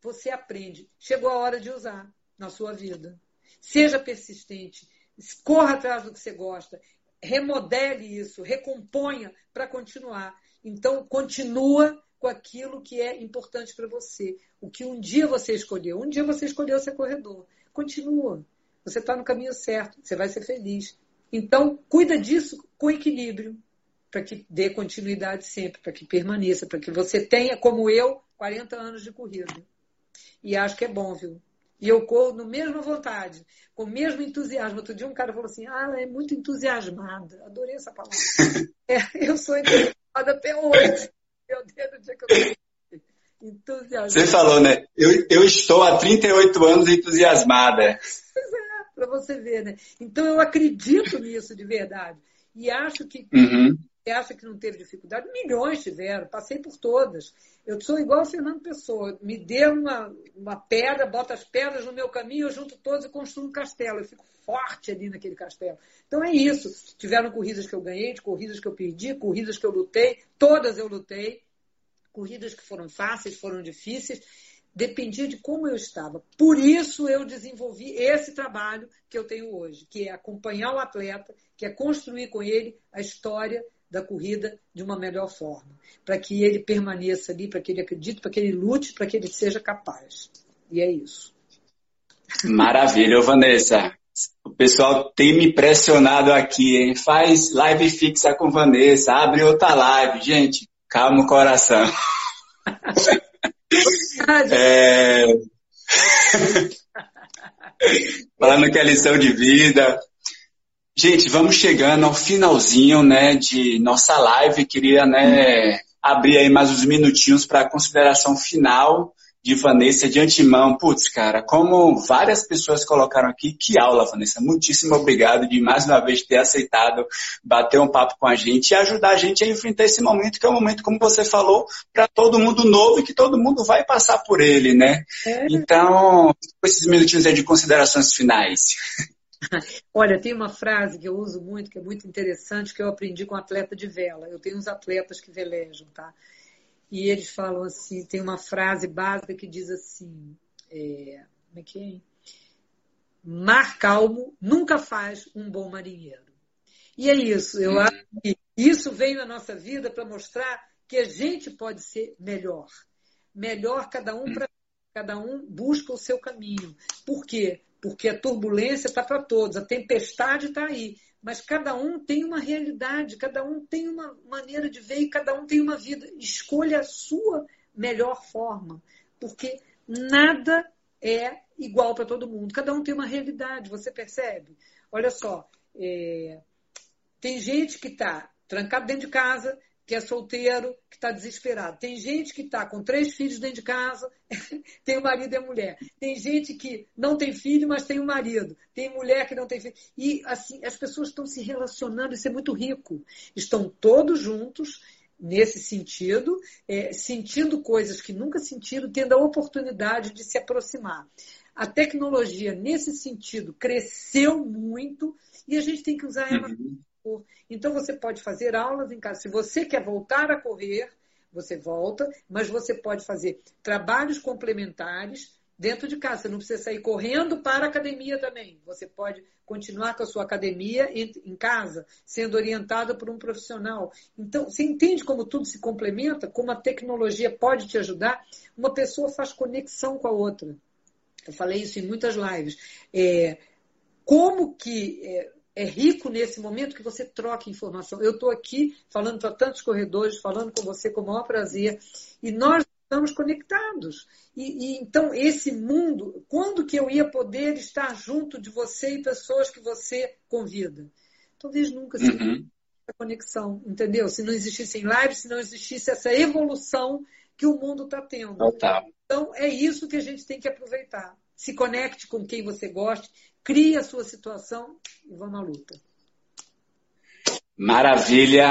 você aprende. Chegou a hora de usar na sua vida. Seja persistente, corra atrás do que você gosta, remodele isso, recomponha para continuar. Então, continua com aquilo que é importante para você. O que um dia você escolheu. Um dia você escolheu ser corredor. Continua. Você está no caminho certo. Você vai ser feliz. Então, cuida disso com equilíbrio, para que dê continuidade sempre, para que permaneça, para que você tenha, como eu, 40 anos de corrida. E acho que é bom, viu? E eu corro no mesma vontade, com o mesmo entusiasmo. Outro dia um cara falou assim, ah, ela é muito entusiasmada. Adorei essa palavra. é, eu sou entusiasmada até hoje. Meu Deus, do dia que eu entusiasmada. Você falou, né? Eu, eu estou há 38 anos entusiasmada. Pois é, para você ver, né? Então eu acredito nisso de verdade. E acho que uhum. Você acha que não teve dificuldade? Milhões tiveram, passei por todas. Eu sou igual a Fernando Pessoa. Me dê uma, uma pedra, bota as pedras no meu caminho, eu junto todas e construo um castelo. Eu fico forte ali naquele castelo. Então é isso. Tiveram corridas que eu ganhei, corridas que eu perdi, corridas que eu lutei, todas eu lutei. Corridas que foram fáceis, foram difíceis dependia de como eu estava. Por isso eu desenvolvi esse trabalho que eu tenho hoje, que é acompanhar o atleta, que é construir com ele a história da corrida de uma melhor forma, para que ele permaneça ali, para que ele acredite, para que ele lute, para que ele seja capaz. E é isso. Maravilha, Vanessa. O pessoal tem me pressionado aqui, hein? Faz live fixa com Vanessa, abre outra live. Gente, calma o coração. é... Falando que é lição de vida, Gente, vamos chegando ao finalzinho, né, de nossa live. Queria, né, abrir aí mais uns minutinhos para a consideração final de Vanessa de antemão. Putz, cara, como várias pessoas colocaram aqui, que aula, Vanessa. Muitíssimo obrigado de mais uma vez ter aceitado bater um papo com a gente e ajudar a gente a enfrentar esse momento, que é um momento, como você falou, para todo mundo novo e que todo mundo vai passar por ele, né? É. Então, esses minutinhos aí de considerações finais. Olha, tem uma frase que eu uso muito, que é muito interessante, que eu aprendi com um atleta de vela. Eu tenho uns atletas que velejam, tá? E eles falam assim, tem uma frase básica que diz assim, é, como é que é? Mar calmo nunca faz um bom marinheiro. E é isso, eu acho que isso veio na nossa vida para mostrar que a gente pode ser melhor. Melhor cada um para cada um busca o seu caminho. Por quê? Porque a turbulência está para todos, a tempestade está aí. Mas cada um tem uma realidade, cada um tem uma maneira de ver e cada um tem uma vida. Escolha a sua melhor forma, porque nada é igual para todo mundo. Cada um tem uma realidade, você percebe? Olha só, é... tem gente que está trancado dentro de casa, que é solteiro, que está desesperado. Tem gente que está com três filhos dentro de casa, tem o marido e a mulher. Tem gente que não tem filho, mas tem o um marido. Tem mulher que não tem filho. E assim, as pessoas estão se relacionando, isso é muito rico. Estão todos juntos nesse sentido, é, sentindo coisas que nunca sentiram, tendo a oportunidade de se aproximar. A tecnologia, nesse sentido, cresceu muito e a gente tem que usar ela uhum. Então você pode fazer aulas em casa. Se você quer voltar a correr, você volta, mas você pode fazer trabalhos complementares dentro de casa. Você não precisa sair correndo para a academia também. Você pode continuar com a sua academia em casa, sendo orientado por um profissional. Então, você entende como tudo se complementa, como a tecnologia pode te ajudar? Uma pessoa faz conexão com a outra. Eu falei isso em muitas lives. É, como que é, é rico nesse momento que você troca informação. Eu estou aqui falando para tantos corredores, falando com você com o maior prazer, e nós estamos conectados. E, e, então esse mundo, quando que eu ia poder estar junto de você e pessoas que você convida? Talvez nunca se uhum. essa conexão, entendeu? Se não existissem lives, se não existisse essa evolução que o mundo está tendo. Total. Então, é isso que a gente tem que aproveitar. Se conecte com quem você goste, crie a sua situação e vamos à luta. Maravilha!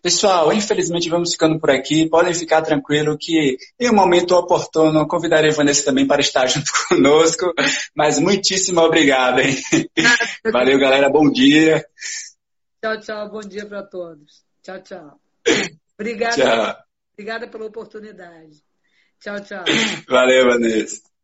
Pessoal, infelizmente vamos ficando por aqui. Podem ficar tranquilo que em um momento oportuno convidarei a Vanessa também para estar junto conosco. Mas muitíssimo obrigado, hein? Valeu, galera. Bom dia. Tchau, tchau. Bom dia para todos. Tchau, tchau. Obrigada. Tchau. Obrigada pela oportunidade. Tchau, tchau. Valeu, Vanessa.